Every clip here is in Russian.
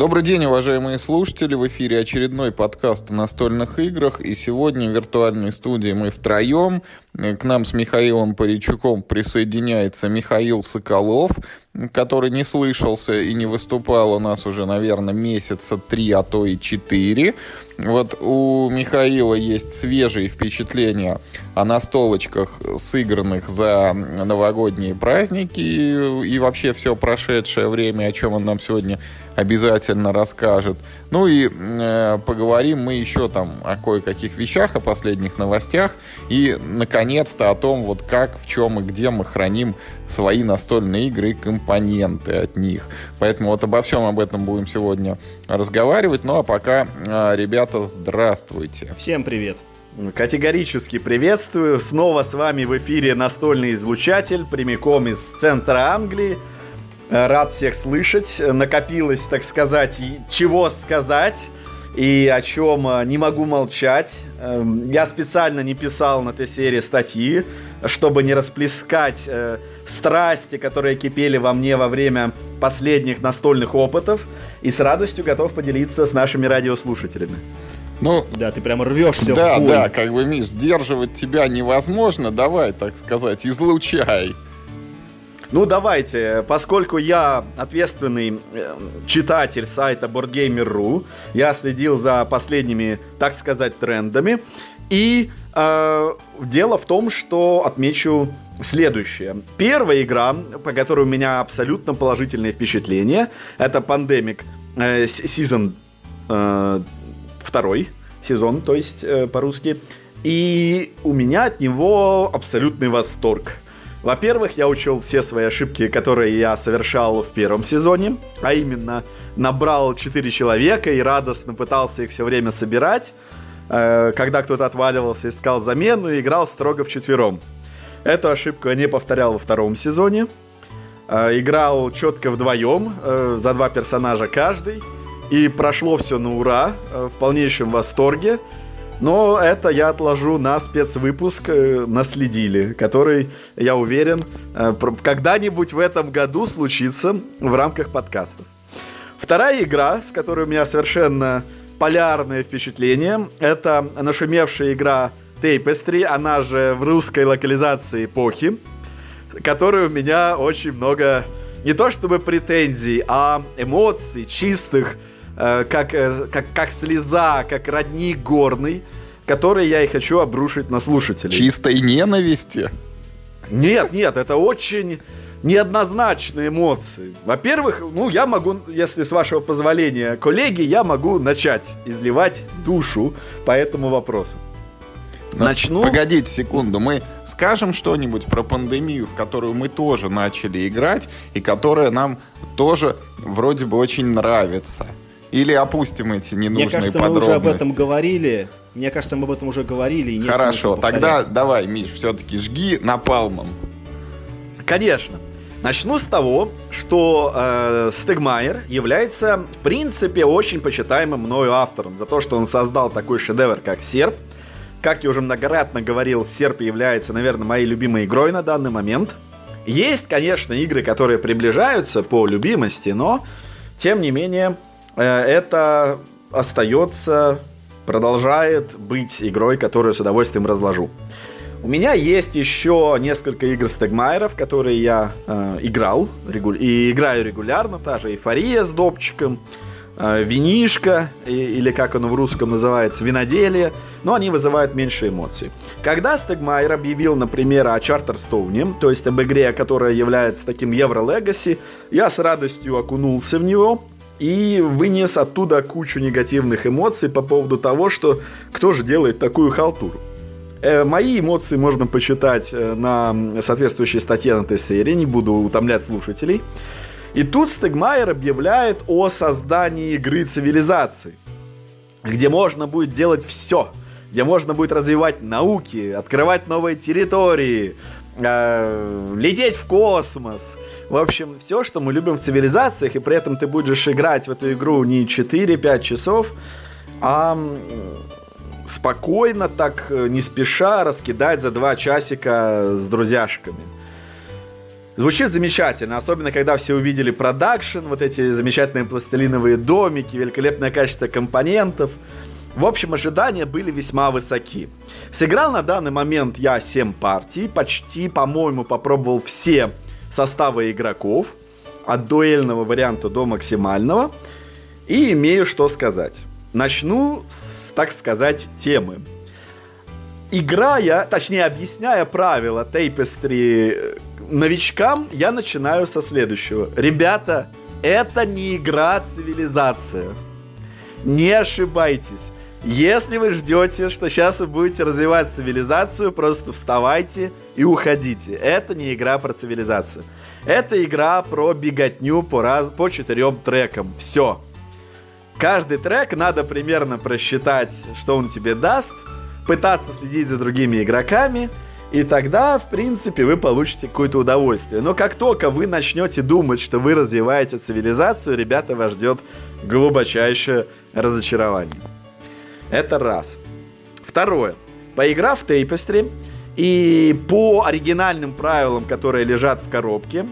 Добрый день, уважаемые слушатели. В эфире очередной подкаст о настольных играх. И сегодня в виртуальной студии мы втроем. К нам с Михаилом Паричуком присоединяется Михаил Соколов, который не слышался и не выступал у нас уже, наверное, месяца три, а то и четыре. Вот у Михаила есть свежие впечатления о настолочках, сыгранных за новогодние праздники и вообще все прошедшее время, о чем он нам сегодня обязательно расскажет. Ну и э, поговорим мы еще там о кое-каких вещах, о последних новостях и, наконец-то, о том, вот как, в чем и где мы храним свои настольные игры и компоненты от них. Поэтому вот обо всем об этом будем сегодня разговаривать. Ну а пока, э, ребята, здравствуйте. Всем привет. Категорически приветствую. Снова с вами в эфире настольный излучатель прямиком из центра Англии. Рад всех слышать. Накопилось, так сказать, чего сказать и о чем э, не могу молчать. Эм, я специально не писал на этой серии статьи, чтобы не расплескать э, страсти, которые кипели во мне во время последних настольных опытов, и с радостью готов поделиться с нашими радиослушателями. Ну, да, ты прямо рвешься да, в. Да, да, как бы, Миш, сдерживать тебя невозможно. Давай, так сказать, излучай. Ну, давайте, поскольку я ответственный э, читатель сайта BoardGamer.ru, я следил за последними, так сказать, трендами. И э, дело в том, что отмечу следующее. Первая игра, по которой у меня абсолютно положительное впечатление, это Pandemic э, Season э, второй сезон, то есть э, по-русски. И у меня от него абсолютный восторг. Во-первых, я учел все свои ошибки, которые я совершал в первом сезоне, а именно набрал 4 человека и радостно пытался их все время собирать. Э, когда кто-то отваливался, искал замену и играл строго в четвером. Эту ошибку я не повторял во втором сезоне. Э, играл четко вдвоем, э, за два персонажа каждый. И прошло все на ура, в полнейшем восторге. Но это я отложу на спецвыпуск э, «Наследили», который, я уверен, э, когда-нибудь в этом году случится в рамках подкастов. Вторая игра, с которой у меня совершенно полярное впечатление, это нашумевшая игра Tapestry, она же в русской локализации эпохи, которой у меня очень много не то чтобы претензий, а эмоций чистых, Э, как, э, как, как слеза, как родник горный, который я и хочу обрушить на слушателей. Чистой ненависти? Нет, нет, это очень неоднозначные эмоции. Во-первых, ну, я могу, если с вашего позволения, коллеги, я могу начать изливать душу по этому вопросу. Но Начну. Погодите секунду, мы скажем что-нибудь про пандемию, в которую мы тоже начали играть, и которая нам тоже вроде бы очень нравится. Или опустим эти ненужные Мне кажется, подробности? мы уже об этом говорили. Мне кажется, мы об этом уже говорили. И нет Хорошо, тогда давай, Миш, все-таки жги напалмом. Конечно. Начну с того, что э, Стегмайер является, в принципе, очень почитаемым мною автором за то, что он создал такой шедевр, как Серп. Как я уже многократно говорил, Серп является, наверное, моей любимой игрой на данный момент. Есть, конечно, игры, которые приближаются по любимости, но, тем не менее, это остается, продолжает быть игрой, которую с удовольствием разложу. У меня есть еще несколько игр Стегмайеров, которые я э, играл регу... и играю регулярно. Та же Эйфория с допчиком, э, Винишка, и, или как оно в русском называется, Виноделие. Но они вызывают меньше эмоций. Когда Стегмайер объявил, например, о Чартерстоуне, то есть об игре, которая является таким Евро-легаси, я с радостью окунулся в него и вынес оттуда кучу негативных эмоций по поводу того, что кто же делает такую халтуру. Э, мои эмоции можно почитать э, на соответствующей статье на серии, не буду утомлять слушателей. И тут Стегмайер объявляет о создании игры цивилизации, где можно будет делать все, где можно будет развивать науки, открывать новые территории, э, лететь в космос – в общем, все, что мы любим в цивилизациях, и при этом ты будешь играть в эту игру не 4-5 часов, а спокойно, так э, не спеша раскидать за два часика с друзьяшками. Звучит замечательно, особенно когда все увидели продакшн, вот эти замечательные пластилиновые домики, великолепное качество компонентов. В общем, ожидания были весьма высоки. Сыграл на данный момент я 7 партий, почти, по-моему, попробовал все составы игроков, от дуэльного варианта до максимального, и имею что сказать. Начну с, так сказать, темы. Играя, точнее, объясняя правила Tapestry э, новичкам, я начинаю со следующего. Ребята, это не игра а цивилизация. Не ошибайтесь. Если вы ждете, что сейчас вы будете развивать цивилизацию, просто вставайте и уходите. Это не игра про цивилизацию. Это игра про беготню по, раз... по четырем трекам. Все. Каждый трек надо примерно просчитать, что он тебе даст, пытаться следить за другими игроками, и тогда, в принципе, вы получите какое-то удовольствие. Но как только вы начнете думать, что вы развиваете цивилизацию, ребята, вас ждет глубочайшее разочарование. Это раз. Второе. Поиграв в Tapestry и по оригинальным правилам, которые лежат в коробке,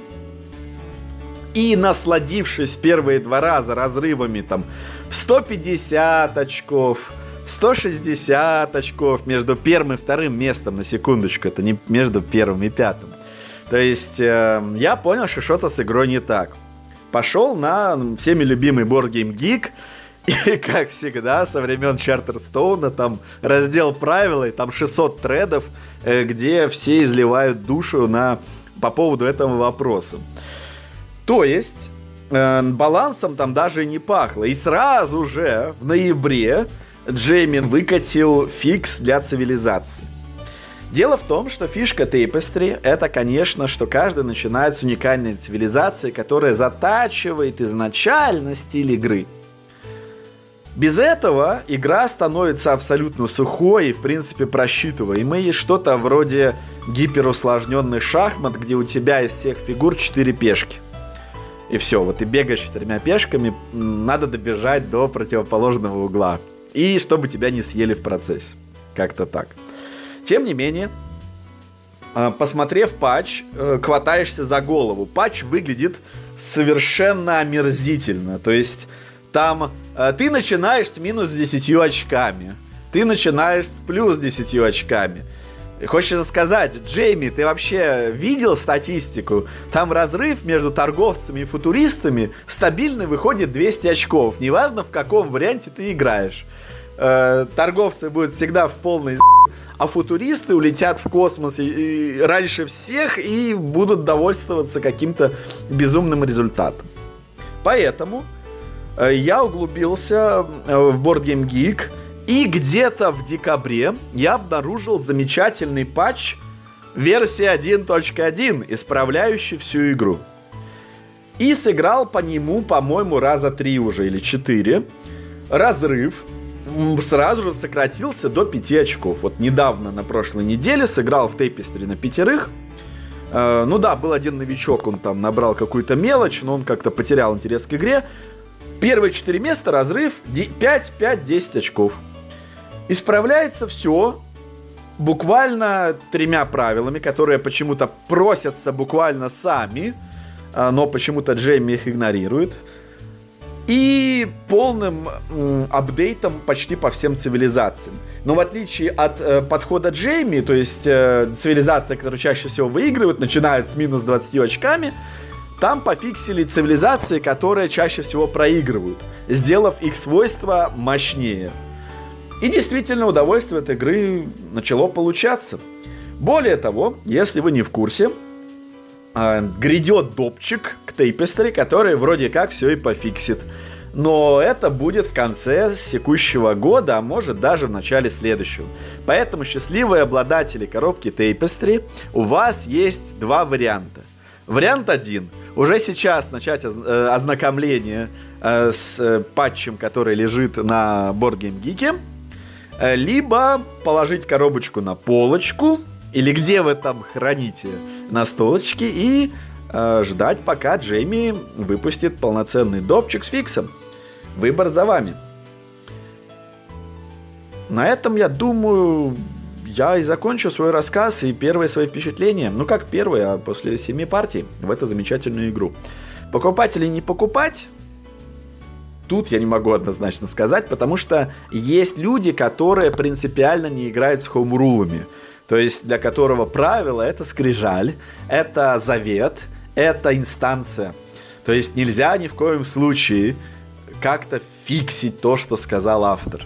и насладившись первые два раза разрывами там в 150 очков, в 160 очков между первым и вторым местом, на секундочку, это не между первым и пятым. То есть э, я понял, что что-то с игрой не так. Пошел на всеми любимый Board Game Geek, и, как всегда, со времен Чартерстоуна, там раздел правила, и там 600 тредов, э, где все изливают душу на, по поводу этого вопроса. То есть, э, балансом там даже не пахло. И сразу же, в ноябре, Джеймин выкатил фикс для цивилизации. Дело в том, что фишка Tapestry это, конечно, что каждый начинает с уникальной цивилизации, которая затачивает изначально стиль игры – без этого игра становится абсолютно сухой и, в принципе, просчитываемой. Что-то вроде гиперусложненный шахмат, где у тебя из всех фигур 4 пешки. И все, вот ты бегаешь четырьмя пешками, надо добежать до противоположного угла. И чтобы тебя не съели в процессе. Как-то так. Тем не менее, э, посмотрев патч, э, хватаешься за голову. Патч выглядит совершенно омерзительно. То есть там э, ты начинаешь с минус 10 очками. Ты начинаешь с плюс 10 очками. Хочется сказать, Джейми, ты вообще видел статистику? Там разрыв между торговцами и футуристами стабильно выходит 200 очков. Неважно, в каком варианте ты играешь. Э, торговцы будут всегда в полной а футуристы улетят в космос и, и раньше всех и будут довольствоваться каким-то безумным результатом. Поэтому я углубился э, в Board Game Geek, и где-то в декабре я обнаружил замечательный патч версии 1.1, исправляющий всю игру. И сыграл по нему, по-моему, раза три уже или четыре. Разрыв сразу же сократился до 5 очков. Вот недавно, на прошлой неделе, сыграл в Тейпестре на пятерых. Э, ну да, был один новичок, он там набрал какую-то мелочь, но он как-то потерял интерес к игре. Первые четыре места разрыв 5-5-10 очков. Исправляется все буквально тремя правилами, которые почему-то просятся буквально сами, а, но почему-то Джейми их игнорирует. И полным апдейтом почти по всем цивилизациям. Но в отличие от э, подхода Джейми, то есть э, цивилизация, которая чаще всего выигрывает, начинает с минус 20 очками, там пофиксили цивилизации, которые чаще всего проигрывают, сделав их свойства мощнее. И действительно удовольствие от игры начало получаться. Более того, если вы не в курсе, а, грядет допчик к Tapestry, который вроде как все и пофиксит. Но это будет в конце текущего года, а может даже в начале следующего. Поэтому счастливые обладатели коробки Tapestry, у вас есть два варианта. Вариант один. Уже сейчас начать э, ознакомление э, с э, патчем, который лежит на Board Game Geek. Либо положить коробочку на полочку, или где вы там храните на столочке, и ждать, пока Джейми выпустит полноценный допчик с фиксом. Выбор за вами. На этом, я думаю, я и закончу свой рассказ и первые свои впечатления. Ну, как первые, а после семи партий в эту замечательную игру. Покупать или не покупать? Тут я не могу однозначно сказать, потому что есть люди, которые принципиально не играют с хоумрулами. То есть для которого правило это скрижаль, это завет, это инстанция. То есть нельзя ни в коем случае как-то фиксить то, что сказал автор.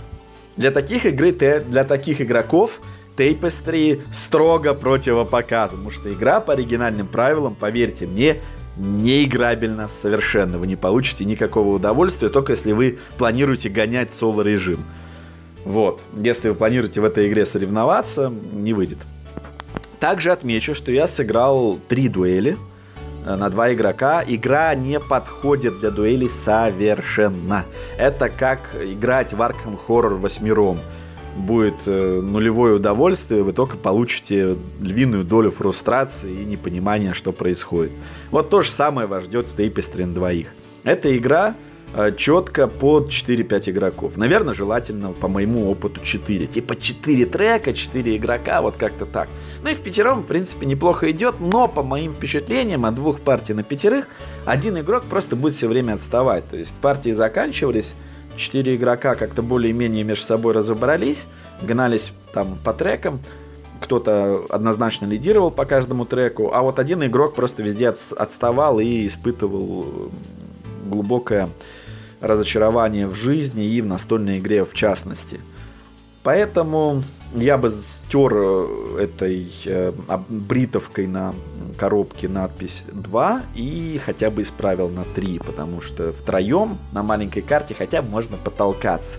Для таких игры, для таких игроков Tapestry строго противопоказан, потому что игра по оригинальным правилам, поверьте мне, не играбельна совершенно. Вы не получите никакого удовольствия, только если вы планируете гонять соло-режим. Вот. Если вы планируете в этой игре соревноваться, не выйдет. Также отмечу, что я сыграл три дуэли э, на два игрока. Игра не подходит для дуэлей совершенно. Это как играть в Arkham Horror восьмером. Будет э, нулевое удовольствие, вы только получите львиную долю фрустрации и непонимания, что происходит. Вот то же самое вас ждет в Tapestry двоих. Эта игра Э, четко под 4-5 игроков. Наверное, желательно, по моему опыту, 4. Типа 4 трека, 4 игрока, вот как-то так. Ну и в пятером, в принципе, неплохо идет, но по моим впечатлениям от двух партий на пятерых, один игрок просто будет все время отставать. То есть партии заканчивались, 4 игрока как-то более-менее между собой разобрались, гнались там по трекам, кто-то однозначно лидировал по каждому треку, а вот один игрок просто везде отставал и испытывал глубокое разочарование в жизни и в настольной игре в частности. Поэтому я бы стер э, этой э, бритовкой на коробке надпись 2 и хотя бы исправил на 3, потому что втроем на маленькой карте хотя бы можно потолкаться.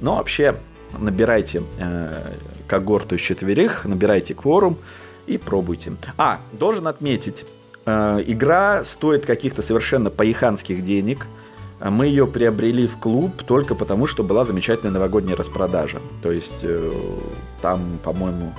Но вообще набирайте э, когорту из четверых, набирайте кворум и пробуйте. А, должен отметить, э, игра стоит каких-то совершенно поеханских денег – мы ее приобрели в клуб только потому, что была замечательная новогодняя распродажа. То есть э, там, по-моему,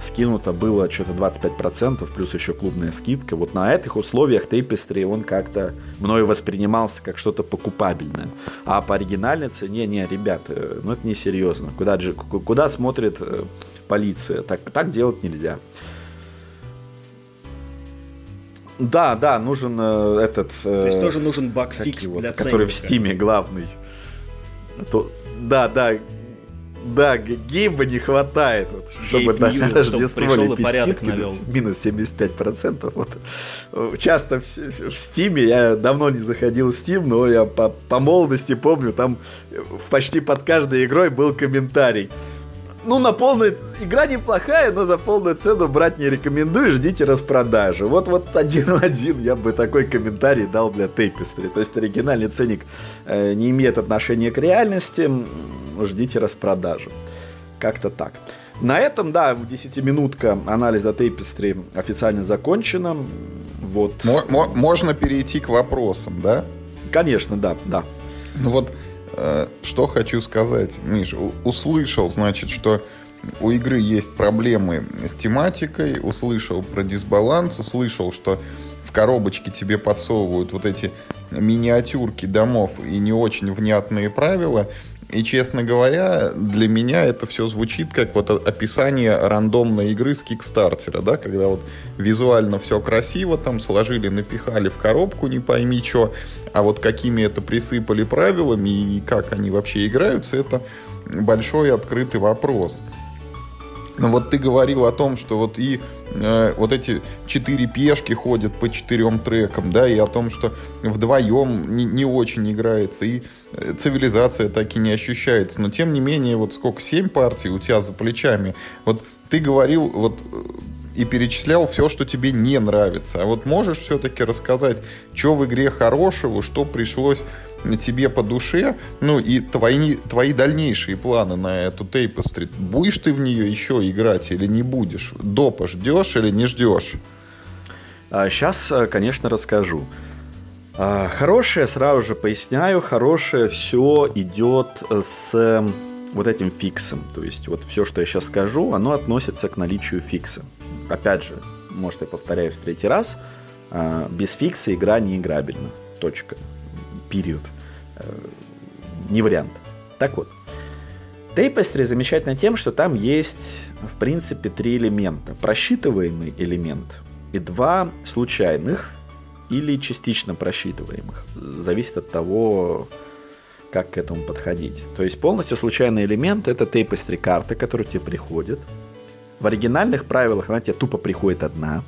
скинуто было что-то 25%, плюс еще клубная скидка. Вот на этих условиях Tapestry он как-то мною воспринимался как что-то покупабельное. А по оригинальной цене, не, ребят, ну это не серьезно. Куда, куда смотрит э, полиция? Так, так делать нельзя. Да, да, нужен э, этот... Э, То есть тоже нужен багфикс для ценника. Который в Стиме главный. То, да, да, да, гейба не хватает, вот, чтобы Гейб на Ньюэлл, Рождество пришел и порядок навел. Минус 75%. Вот. Часто в, в Стиме, я давно не заходил в Steam, но я по, по молодости помню, там почти под каждой игрой был комментарий ну, на полную... Игра неплохая, но за полную цену брать не рекомендую, ждите распродажи. Вот, вот один в один я бы такой комментарий дал для Tapestry. То есть оригинальный ценник э, не имеет отношения к реальности, ждите распродажи. Как-то так. На этом, да, 10-минутка анализа Tapestry официально закончена. Вот. Можно перейти к вопросам, да? Конечно, да, да. Ну вот что хочу сказать, Миш, услышал, значит, что у игры есть проблемы с тематикой, услышал про дисбаланс, услышал, что в коробочке тебе подсовывают вот эти миниатюрки домов и не очень внятные правила. И, честно говоря, для меня это все звучит как вот описание рандомной игры с Кикстартера, да, когда вот визуально все красиво, там сложили, напихали в коробку, не пойми что, а вот какими это присыпали правилами и как они вообще играются, это большой открытый вопрос. Но вот ты говорил о том, что вот и э, вот эти четыре пешки ходят по четырем трекам, да, и о том, что вдвоем не, не очень играется, и цивилизация так и не ощущается. Но тем не менее, вот сколько, семь партий у тебя за плечами. Вот ты говорил, вот и перечислял все, что тебе не нравится. А вот можешь все-таки рассказать, что в игре хорошего, что пришлось тебе по душе, ну и твои, твои дальнейшие планы на эту Tapestry. Будешь ты в нее еще играть или не будешь? Допа ждешь или не ждешь? Сейчас, а, конечно, расскажу. А, хорошее, сразу же поясняю, хорошее все идет с вот этим фиксом. То есть вот все, что я сейчас скажу, оно относится к наличию фикса. Опять же, может я повторяюсь в третий раз, а, без фикса игра не играбельна. Точка. Период. Э, не вариант. Так вот. Tapestry замечательно тем, что там есть, в принципе, три элемента. Просчитываемый элемент и два случайных или частично просчитываемых. Зависит от того, как к этому подходить. То есть полностью случайный элемент это Tapestry карта, которая тебе приходит. В оригинальных правилах она тебе тупо приходит одна.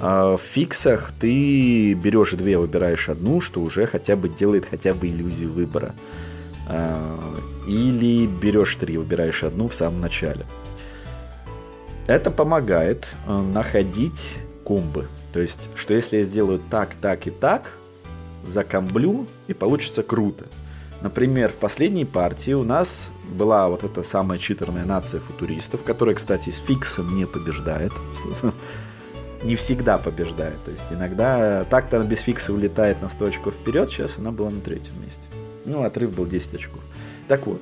А в фиксах ты берешь две, выбираешь одну, что уже хотя бы делает хотя бы иллюзию выбора. А, или берешь три, выбираешь одну в самом начале. Это помогает э, находить комбы. То есть, что если я сделаю так, так и так, закомблю, и получится круто. Например, в последней партии у нас была вот эта самая читерная нация футуристов, которая, кстати, с фиксом не побеждает. Не всегда побеждает. То есть иногда так-то она без фикса улетает на 100 очков вперед, сейчас она была на третьем месте. Ну, отрыв был 10 очков. Так вот,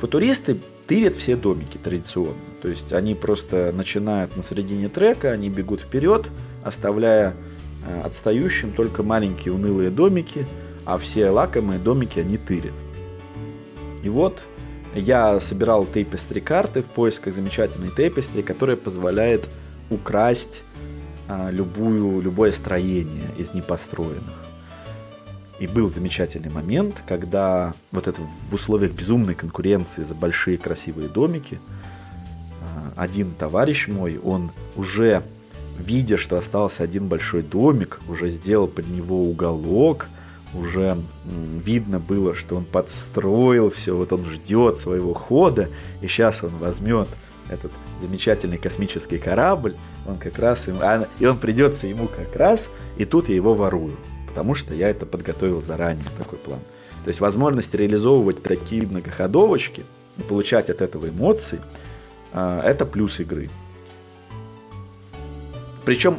футуристы тырят все домики традиционно. То есть они просто начинают на середине трека, они бегут вперед, оставляя э, отстающим только маленькие унылые домики, а все лакомые домики они тырят. И вот я собирал тейпестри карты в поисках замечательной тейпестри, которая позволяет украсть а, любую, любое строение из непостроенных. И был замечательный момент, когда вот это в условиях безумной конкуренции за большие красивые домики, а, один товарищ мой, он уже, видя, что остался один большой домик, уже сделал под него уголок, уже видно было, что он подстроил все, вот он ждет своего хода, и сейчас он возьмет этот замечательный космический корабль, он как раз, а, и он придется ему как раз, и тут я его ворую потому что я это подготовил заранее, такой план. То есть возможность реализовывать такие многоходовочки и получать от этого эмоции, а, это плюс игры. Причем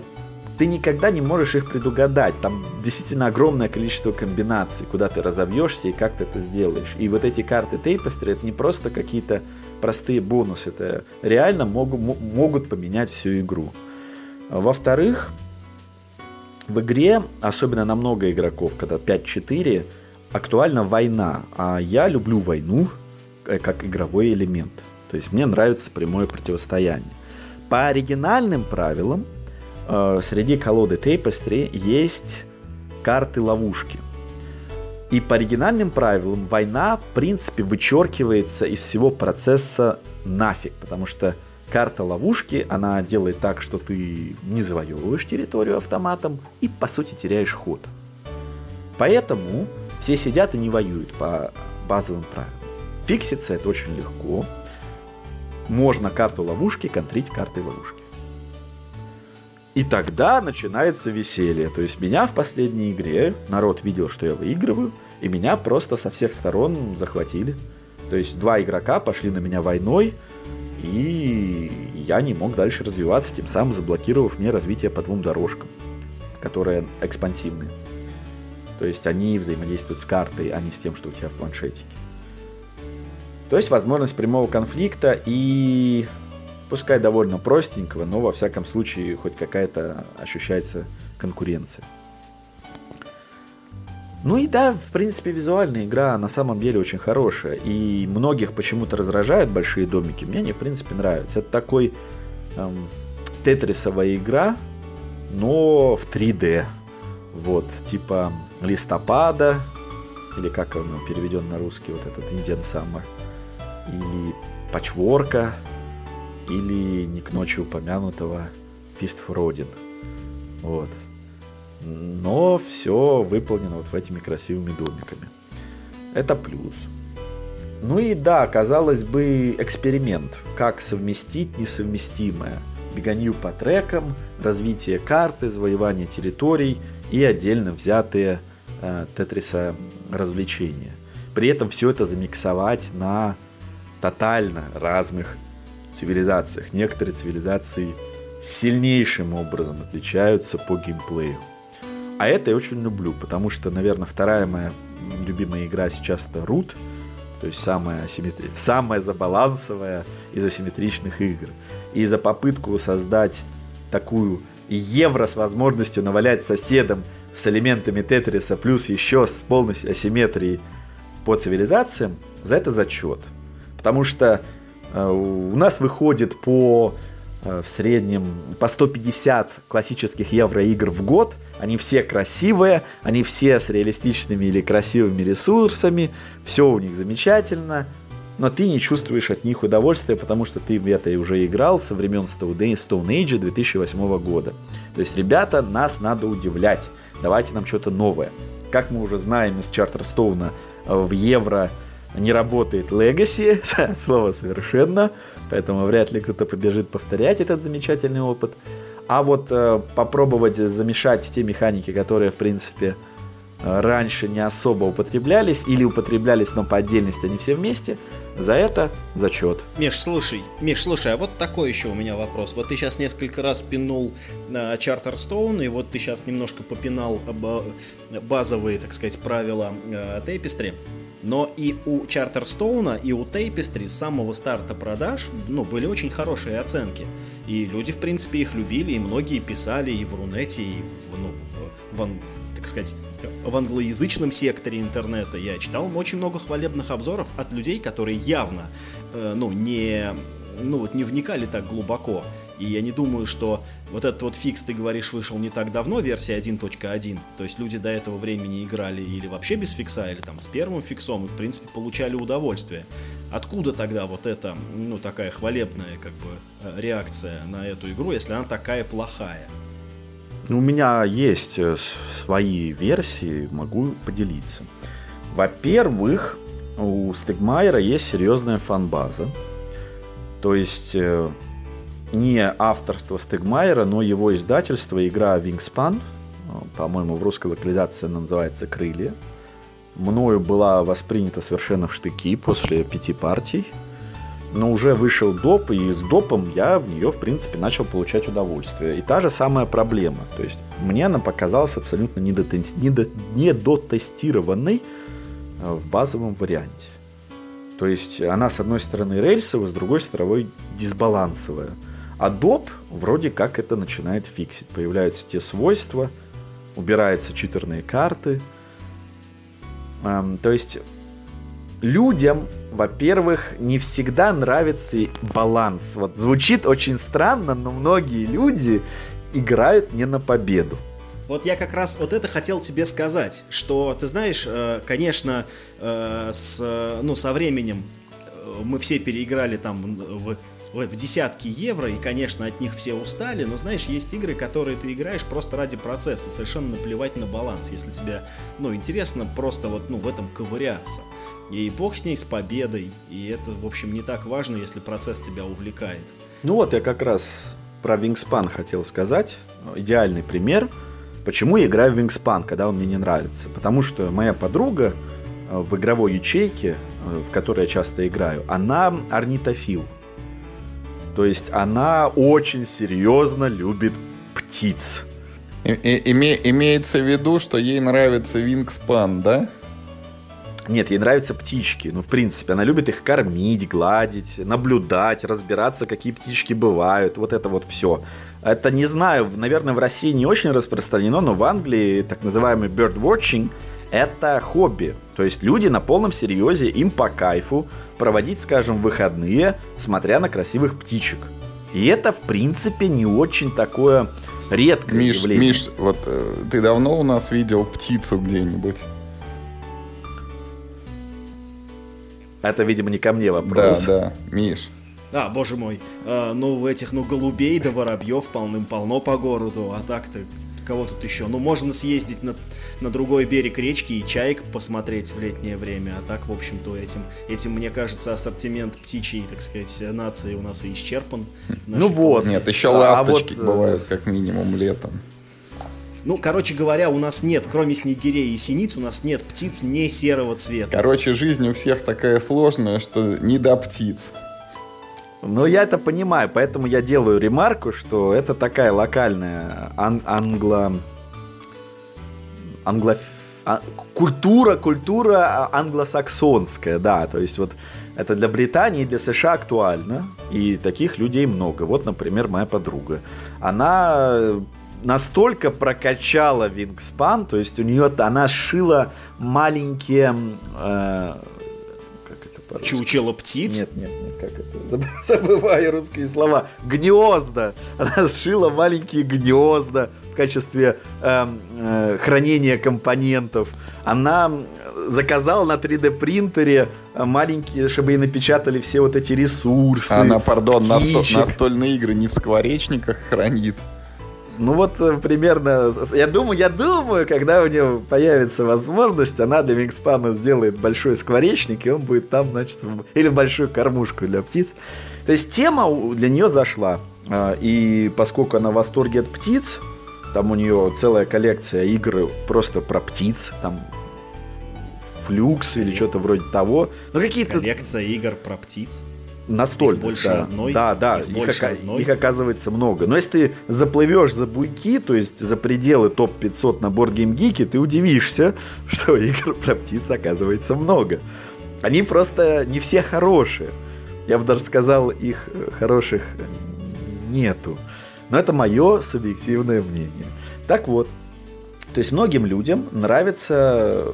ты никогда не можешь их предугадать. Там действительно огромное количество комбинаций, куда ты разовьешься и как ты это сделаешь. И вот эти карты Tapestry это не просто какие-то простые бонусы, это реально могут, могут поменять всю игру. Во-вторых, в игре, особенно на много игроков, когда 5-4, актуальна война. А я люблю войну э, как игровой элемент. То есть мне нравится прямое противостояние. По оригинальным правилам, э, среди колоды Tapestry есть карты-ловушки. И по оригинальным правилам война, в принципе, вычеркивается из всего процесса нафиг, потому что карта ловушки, она делает так, что ты не завоевываешь территорию автоматом и, по сути, теряешь ход. Поэтому все сидят и не воюют по базовым правилам. Фиксится это очень легко. Можно карту ловушки контрить картой ловушки. И тогда начинается веселье. То есть меня в последней игре народ видел, что я выигрываю, и меня просто со всех сторон захватили. То есть два игрока пошли на меня войной, и я не мог дальше развиваться, тем самым заблокировав мне развитие по двум дорожкам, которые экспансивны. То есть они взаимодействуют с картой, а не с тем, что у тебя в планшетике. То есть возможность прямого конфликта и пускай довольно простенького, но во всяком случае хоть какая-то ощущается конкуренция. Ну и да, в принципе, визуальная игра на самом деле очень хорошая. И многих почему-то раздражают большие домики. Мне они, в принципе, нравятся. Это такой эм, тетрисовая игра, но в 3D. Вот, типа листопада, или как он переведен на русский, вот этот Indian Summer, или пачворка, или не к ночи упомянутого Fist for. Вот но все выполнено вот этими красивыми домиками. Это плюс. Ну и да, казалось бы, эксперимент, как совместить несовместимое. Беганью по трекам, развитие карты, завоевание территорий и отдельно взятые э, тетриса развлечения. При этом все это замиксовать на тотально разных цивилизациях. Некоторые цивилизации сильнейшим образом отличаются по геймплею. А это я очень люблю, потому что, наверное, вторая моя любимая игра сейчас это Root, то есть самая, асимметри... самая забалансовая из асимметричных игр. И за попытку создать такую евро с возможностью навалять соседам с элементами Тетриса, плюс еще с полной асимметрией по цивилизациям, за это зачет. Потому что э, у нас выходит по в среднем по 150 классических евроигр в год. Они все красивые, они все с реалистичными или красивыми ресурсами, все у них замечательно, но ты не чувствуешь от них удовольствия, потому что ты в это уже играл со времен Stone Age 2008 года. То есть, ребята, нас надо удивлять, давайте нам что-то новое. Как мы уже знаем из Чартерстоуна, в Евро не работает Legacy, слово совершенно, поэтому вряд ли кто-то побежит повторять этот замечательный опыт. А вот э, попробовать замешать те механики, которые, в принципе, раньше не особо употреблялись или употреблялись, но по отдельности, они все вместе, за это зачет. Миш, слушай, Миш, слушай, а вот такой еще у меня вопрос. Вот ты сейчас несколько раз пинул Чартерстоун, и вот ты сейчас немножко попинал базовые, так сказать, правила э, Tapestry. Но и у Чартерстоуна, и у Tapestry с самого старта продаж ну, были очень хорошие оценки. И люди, в принципе, их любили, и многие писали и в Рунете, и в, ну, в, в, так сказать, в англоязычном секторе интернета. Я читал очень много хвалебных обзоров от людей, которые явно, э, ну, не, ну, вот не вникали так глубоко. И я не думаю, что вот этот вот фикс, ты говоришь, вышел не так давно, версия 1.1. То есть люди до этого времени играли или вообще без фикса, или там с первым фиксом, и в принципе получали удовольствие. Откуда тогда вот эта, ну, такая хвалебная, как бы, э, реакция на эту игру, если она такая плохая? У меня есть э, свои версии, могу поделиться. Во-первых, у Стегмайера есть серьезная фанбаза. То есть э, не авторство Стегмайера, но его издательство, игра Wingspan, э, по-моему, в русской локализации она называется «Крылья», мною была воспринята совершенно в штыки после пяти партий но уже вышел доп, и с допом я в нее, в принципе, начал получать удовольствие. И та же самая проблема. То есть мне она показалась абсолютно недотестированной э, в базовом варианте. То есть она, с одной стороны, рельсовая, с другой стороны, дисбалансовая. Доп вроде как это начинает фиксить. Появляются те свойства, убираются читерные карты. Эм, то есть людям, во-первых, не всегда нравится баланс. Вот звучит очень странно, но многие люди играют не на победу. Вот я как раз вот это хотел тебе сказать, что ты знаешь, э, конечно, э, с, ну, со временем э, мы все переиграли там в в десятки евро, и, конечно, от них все устали, но, знаешь, есть игры, которые ты играешь просто ради процесса, совершенно наплевать на баланс, если тебе, ну, интересно просто вот, ну, в этом ковыряться. И бог с ней, с победой. И это, в общем, не так важно, если процесс тебя увлекает. Ну вот, я как раз про Wingspan хотел сказать. Идеальный пример. Почему я играю в Wingspan, когда он мне не нравится? Потому что моя подруга э, в игровой ячейке, э, в которой я часто играю, она орнитофил. То есть она очень серьезно любит птиц. И, и, име, имеется в виду, что ей нравится Wingspan, да? Нет, ей нравятся птички. Ну, в принципе, она любит их кормить, гладить, наблюдать, разбираться, какие птички бывают. Вот это вот все. Это, не знаю, наверное, в России не очень распространено, но в Англии так называемый bird watching это хобби. То есть люди на полном серьезе, им по кайфу проводить, скажем, выходные, смотря на красивых птичек. И это, в принципе, не очень такое редкое Миш, явление. Миш, вот э, ты давно у нас видел птицу где-нибудь? Это, видимо, не ко мне вопрос. Да, да, Миш. А, боже мой, а, ну этих, ну, голубей да воробьев полным-полно по городу, а так-то кого тут еще? Ну, можно съездить на, на другой берег речки и чаек посмотреть в летнее время, а так, в общем-то, этим, этим, мне кажется, ассортимент птичьей, так сказать, нации у нас и исчерпан. Ну вот. Нет, еще ласточки а вот, бывают как минимум летом. Ну, короче говоря, у нас нет, кроме снегирей и синиц, у нас нет птиц не серого цвета. Короче, жизнь у всех такая сложная, что не до птиц. Ну, я это понимаю, поэтому я делаю ремарку, что это такая локальная ан- англо... англо... А, культура, культура англосаксонская, да, то есть вот это для Британии и для США актуально, и таких людей много. Вот, например, моя подруга. Она настолько прокачала Wingspan, то есть у нее она шила маленькие, э, как это Чучело птиц? Нет, нет, нет, как это? Забываю русские слова. Гнезда. Она сшила маленькие гнезда в качестве э, э, хранения компонентов. Она заказала на 3D принтере маленькие, чтобы ей напечатали все вот эти ресурсы. Она, пардон, насто- настольные игры не в скворечниках хранит. Ну вот э, примерно, я думаю, я думаю, когда у нее появится возможность, она для Микспана сделает большой скворечник, и он будет там, значит, или большую кормушку для птиц. То есть тема для нее зашла. А, и поскольку она в восторге от птиц, там у нее целая коллекция игр просто про птиц, там флюкс или что-то вроде того. Ну какие-то... Коллекция игр про птиц. Настолько. Их больше да. одной. Да, да. Их, их, больше ока- одной. их оказывается много. Но если ты заплывешь за буйки, то есть за пределы топ-500 на Board Game Geek, ты удивишься, что игр про птиц оказывается много. Они просто не все хорошие. Я бы даже сказал, их э, хороших нету. Но это мое субъективное мнение. Так вот, то есть многим людям нравится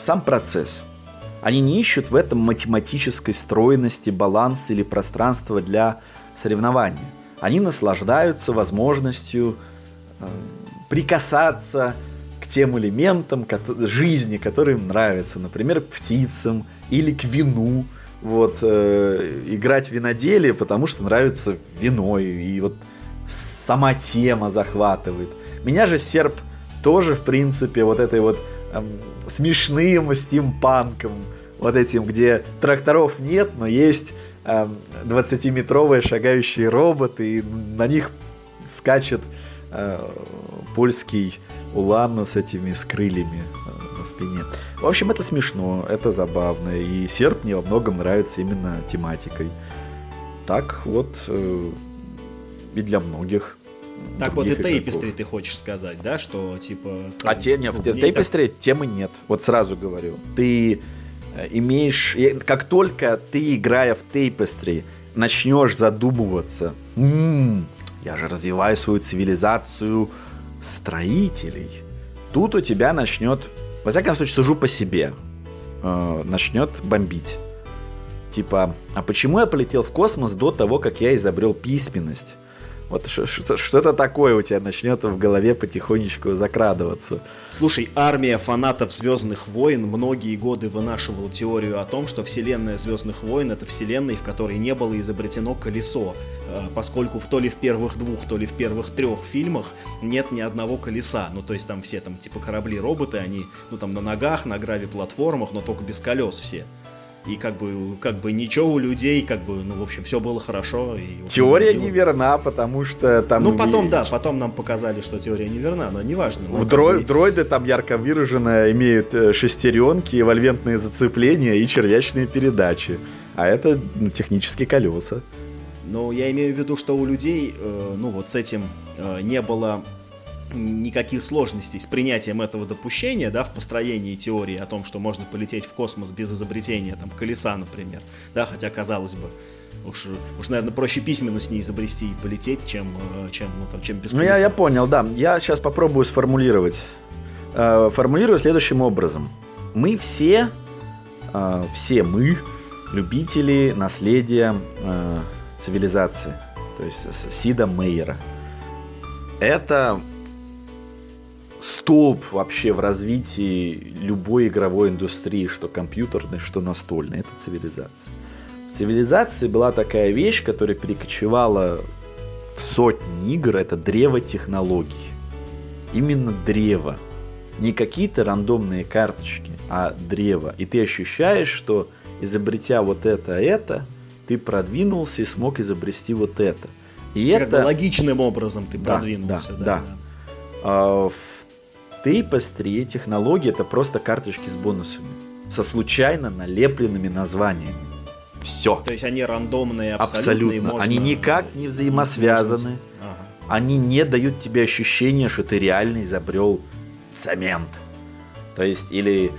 сам процесс – они не ищут в этом математической стройности, баланса или пространства для соревнования. Они наслаждаются возможностью э, прикасаться к тем элементам жизни, которые им нравятся. Например, к птицам или к вину. Вот, э, играть в виноделие, потому что нравится вино. И вот сама тема захватывает. Меня же серп тоже, в принципе, вот этой вот эм, смешным стимпанком вот этим, где тракторов нет, но есть э, 20-метровые шагающие роботы, и на них скачет э, польский улан с этими с крыльями э, на спине. В общем, это смешно, это забавно, и серп мне во многом нравится именно тематикой. Так вот э, и для многих. Так вот и Тейпестри ты хочешь сказать, да, что типа... А те, нет, в Тейпестри так... темы нет, вот сразу говорю. Ты имеешь... Как только ты, играя в Tapestry, начнешь задумываться, м-м, я же развиваю свою цивилизацию строителей, тут у тебя начнет, во всяком случае, сужу по себе, э, начнет бомбить. Типа, а почему я полетел в космос до того, как я изобрел письменность? Вот что-то такое у тебя начнет в голове потихонечку закрадываться. Слушай, армия фанатов Звездных войн многие годы вынашивала теорию о том, что вселенная Звездных войн это вселенная, в которой не было изобретено колесо, э, поскольку то ли в первых двух, то ли в первых трех фильмах нет ни одного колеса. Ну, то есть там все там типа корабли-роботы, они, ну там на ногах, на грави-платформах, но только без колес все и как бы, как бы ничего у людей, как бы, ну, в общем, все было хорошо. И, теория не верна, потому что там... Ну, потом, да, потом нам показали, что теория не верна, но неважно. Но дро... бы... Дроиды там ярко выраженно имеют э, шестеренки, эвольвентные зацепления и червячные передачи. А это ну, технические колеса. Но я имею в виду, что у людей, э, ну, вот с этим э, не было никаких сложностей с принятием этого допущения, да, в построении теории о том, что можно полететь в космос без изобретения, там, колеса, например, да, хотя, казалось бы, уж, уж наверное, проще письменно с ней изобрести и полететь, чем, э, чем, ну, там, чем без колеса. Ну, я, я понял, да, я сейчас попробую сформулировать. Э, формулирую следующим образом. Мы все, э, все мы, любители наследия цивилизации, то есть Сида Мейера. Это столб вообще в развитии любой игровой индустрии, что компьютерной, что настольной. Это цивилизация. В цивилизации была такая вещь, которая перекочевала в сотни игр, это древо технологий. Именно древо. Не какие-то рандомные карточки, а древо. И ты ощущаешь, что изобретя вот это, это, ты продвинулся и смог изобрести вот это. И как это... логичным образом ты да, продвинулся. Да, да. да. да. А, Tapestry технологии это просто карточки с бонусами. Со случайно налепленными названиями. Все. То есть они рандомные абсолютно. абсолютно. Можно... Они никак не взаимосвязаны. Ага. Они не дают тебе ощущения, что ты реально изобрел цемент. То есть или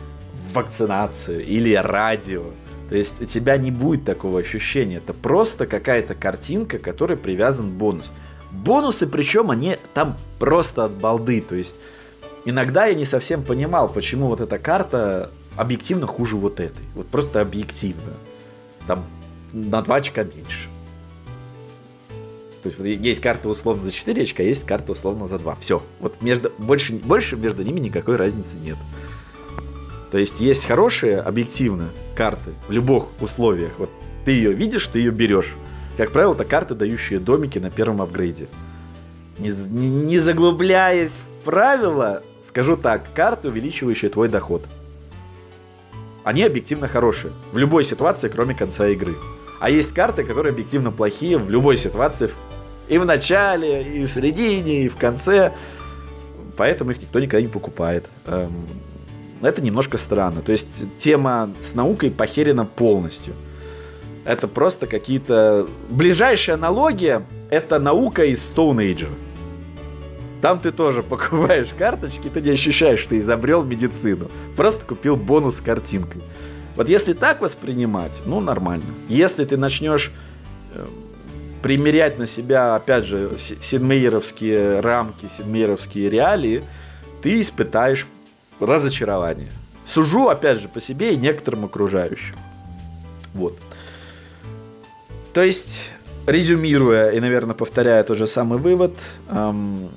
вакцинацию, или радио. То есть у тебя не будет такого ощущения. Это просто какая-то картинка, к которой привязан бонус. Бонусы, причем они там просто от балды. То есть иногда я не совсем понимал, почему вот эта карта объективно хуже вот этой. Вот просто объективно. там на 2 очка меньше. То есть есть карта условно за 4 очка, есть карта условно за 2. Все. Вот между, больше, больше между ними никакой разницы нет. То есть есть хорошие, объективно, карты в любых условиях. Вот ты ее видишь, ты ее берешь. Как правило, это карты, дающие домики на первом апгрейде. Не, не, не заглубляясь в правила, скажу так, карты, увеличивающие твой доход. Они объективно хорошие. В любой ситуации, кроме конца игры. А есть карты, которые объективно плохие в любой ситуации. И в начале, и в середине, и в конце. Поэтому их никто никогда не покупает. Эм, это немножко странно. То есть тема с наукой похерена полностью. Это просто какие-то... Ближайшая аналогия — это наука из Stone Age. Там ты тоже покупаешь карточки, ты не ощущаешь, что изобрел медицину. Просто купил бонус с картинкой. Вот если так воспринимать, ну, нормально. Если ты начнешь э, примерять на себя, опять же, седмейеровские рамки, седмейеровские реалии, ты испытаешь разочарование. Сужу, опять же, по себе и некоторым окружающим. Вот. То есть, резюмируя и, наверное, повторяя тот же самый вывод, эм,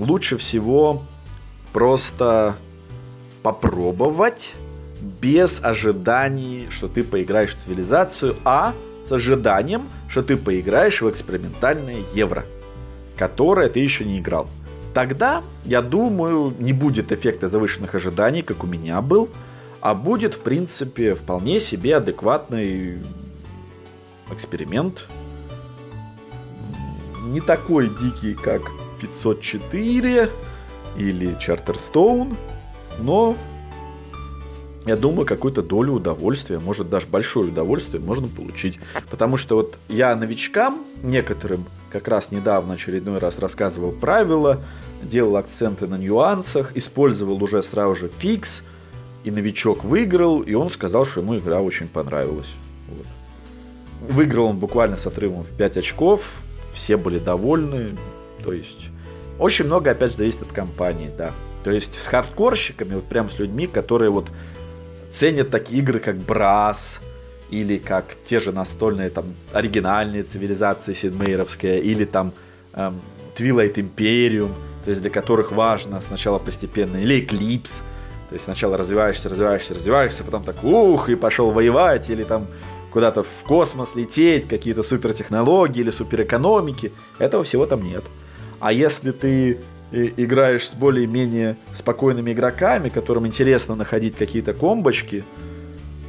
лучше всего просто попробовать без ожиданий, что ты поиграешь в цивилизацию, а с ожиданием, что ты поиграешь в экспериментальное евро, которое ты еще не играл. Тогда, я думаю, не будет эффекта завышенных ожиданий, как у меня был, а будет, в принципе, вполне себе адекватный эксперимент. Не такой дикий, как 504 или Charterstone, но я думаю, какую-то долю удовольствия, может даже большое удовольствие можно получить. Потому что вот я новичкам, некоторым как раз недавно очередной раз рассказывал правила, делал акценты на нюансах, использовал уже сразу же фикс, и новичок выиграл, и он сказал, что ему игра очень понравилась. Вот. Выиграл он буквально с отрывом в 5 очков, все были довольны, то есть очень много опять же зависит от компании, да. То есть с хардкорщиками, вот прям с людьми, которые вот ценят такие игры, как Брас, или как те же настольные там оригинальные цивилизации Сидмейровские, или там эм, Twilight Imperium, то есть для которых важно сначала постепенно, или Eclipse, то есть сначала развиваешься, развиваешься, развиваешься, потом так ух, и пошел воевать, или там куда-то в космос лететь, какие-то супертехнологии или суперэкономики. Этого всего там нет. А если ты играешь с более-менее спокойными игроками, которым интересно находить какие-то комбочки,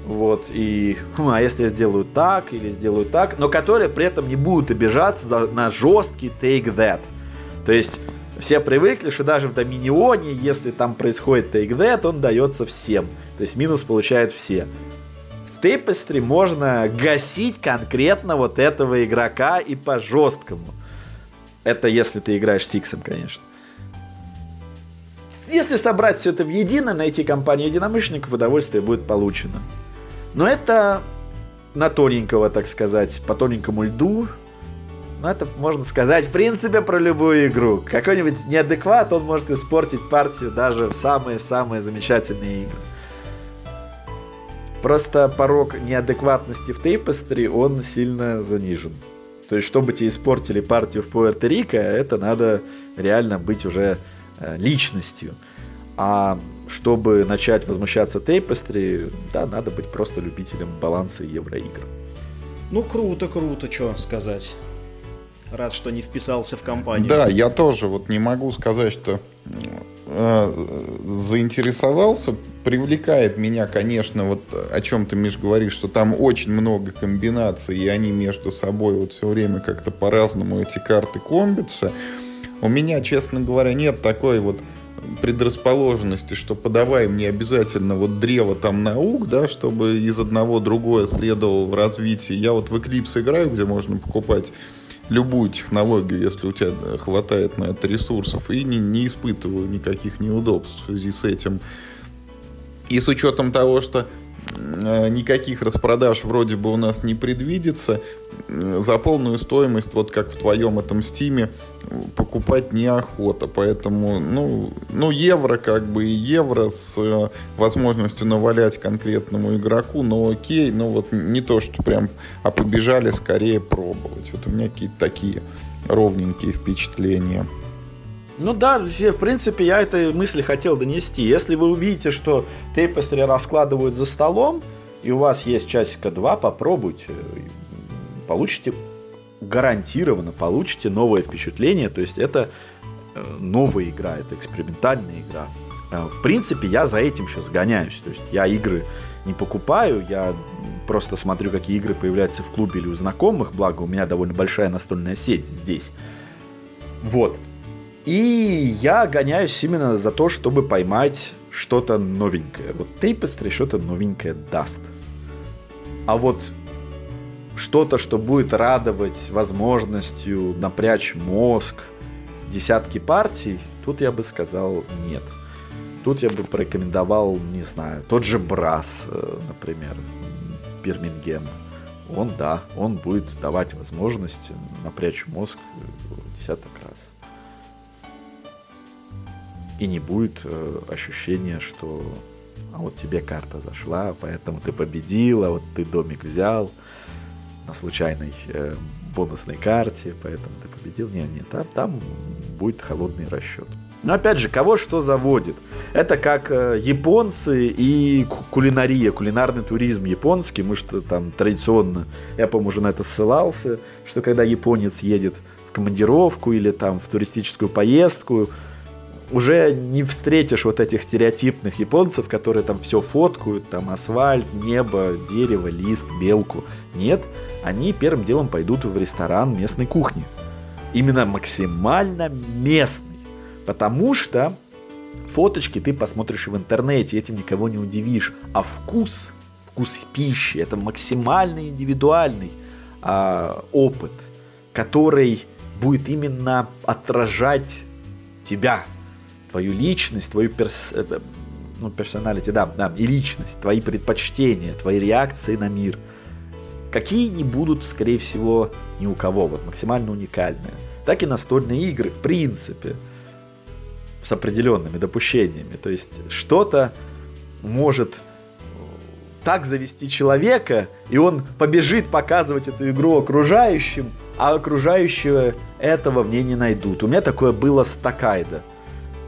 вот, и, хм, а если я сделаю так, или сделаю так, но которые при этом не будут обижаться за, на жесткий take that. То есть, все привыкли, что даже в Доминионе, если там происходит take that, он дается всем. То есть, минус получают все. В Tapestry можно гасить конкретно вот этого игрока и по жесткому. Это если ты играешь с фиксом, конечно. Если собрать все это в едино, найти компанию единомышленников, удовольствие будет получено. Но это на тоненького, так сказать, по тоненькому льду. Ну, это можно сказать, в принципе, про любую игру. Какой-нибудь неадекват, он может испортить партию даже в самые-самые замечательные игры. Просто порог неадекватности в Tapestry, он сильно занижен. То есть, чтобы тебе испортили партию в Пуэрто-Рико, это надо реально быть уже Э, личностью. А чтобы начать возмущаться Тейпестри, да, надо быть просто любителем баланса евроигр. Ну, круто, круто, что сказать. Рад, что не вписался в компанию. Да, я тоже вот не могу сказать, что э, заинтересовался. Привлекает меня, конечно, вот о чем ты, Миш, говоришь, что там очень много комбинаций, и они между собой вот все время как-то по-разному эти карты комбятся. У меня, честно говоря, нет такой вот предрасположенности, что подавай мне обязательно вот древо там наук, да, чтобы из одного другое следовало в развитии. Я вот в Eclipse играю, где можно покупать любую технологию, если у тебя хватает на это ресурсов, и не, не испытываю никаких неудобств в связи с этим. И с учетом того, что э, никаких распродаж вроде бы у нас не предвидится. За полную стоимость, вот как в твоем этом стиме, покупать неохота. Поэтому, ну, ну, евро как бы и евро с э, возможностью навалять конкретному игроку, но окей, но вот не то, что прям, а побежали скорее пробовать. Вот у меня какие-то такие ровненькие впечатления. Ну да, в принципе, я этой мысли хотел донести. Если вы увидите, что тейпестри раскладывают за столом, и у вас есть часика два, попробуйте. Получите гарантированно, получите новое впечатление. То есть это э, новая игра, это экспериментальная игра. Э, в принципе, я за этим сейчас гоняюсь. То есть я игры не покупаю, я просто смотрю, какие игры появляются в клубе или у знакомых, благо у меня довольно большая настольная сеть здесь. Вот. И я гоняюсь именно за то, чтобы поймать что-то новенькое. Вот Tapestry что-то новенькое даст. А вот что-то, что будет радовать возможностью напрячь мозг, десятки партий, тут я бы сказал нет. Тут я бы порекомендовал, не знаю, тот же Брас, э, например, Бирмингем. Он, да, он будет давать возможность напрячь мозг десяток и не будет э, ощущения, что а вот тебе карта зашла, поэтому ты победила, вот ты домик взял на случайной э, бонусной карте, поэтому ты победил. Нет, нет, там, там будет холодный расчет. Но опять же, кого что заводит? Это как э, японцы и кулинария, кулинарный туризм японский. Мы что там традиционно, я, по-моему, уже на это ссылался, что когда японец едет в командировку или там в туристическую поездку, уже не встретишь вот этих стереотипных японцев, которые там все фоткают, там асфальт, небо, дерево, лист, белку. Нет, они первым делом пойдут в ресторан местной кухни. Именно максимально местный. Потому что фоточки ты посмотришь в интернете, этим никого не удивишь. А вкус, вкус пищи, это максимально индивидуальный а, опыт, который будет именно отражать тебя, твою личность, твою перс... ну, персоналити, да, да, и личность, твои предпочтения, твои реакции на мир. Какие не будут, скорее всего, ни у кого, вот максимально уникальные. Так и настольные игры, в принципе, с определенными допущениями. То есть что-то может так завести человека, и он побежит показывать эту игру окружающим, а окружающие этого в ней не найдут. У меня такое было с Такайдо.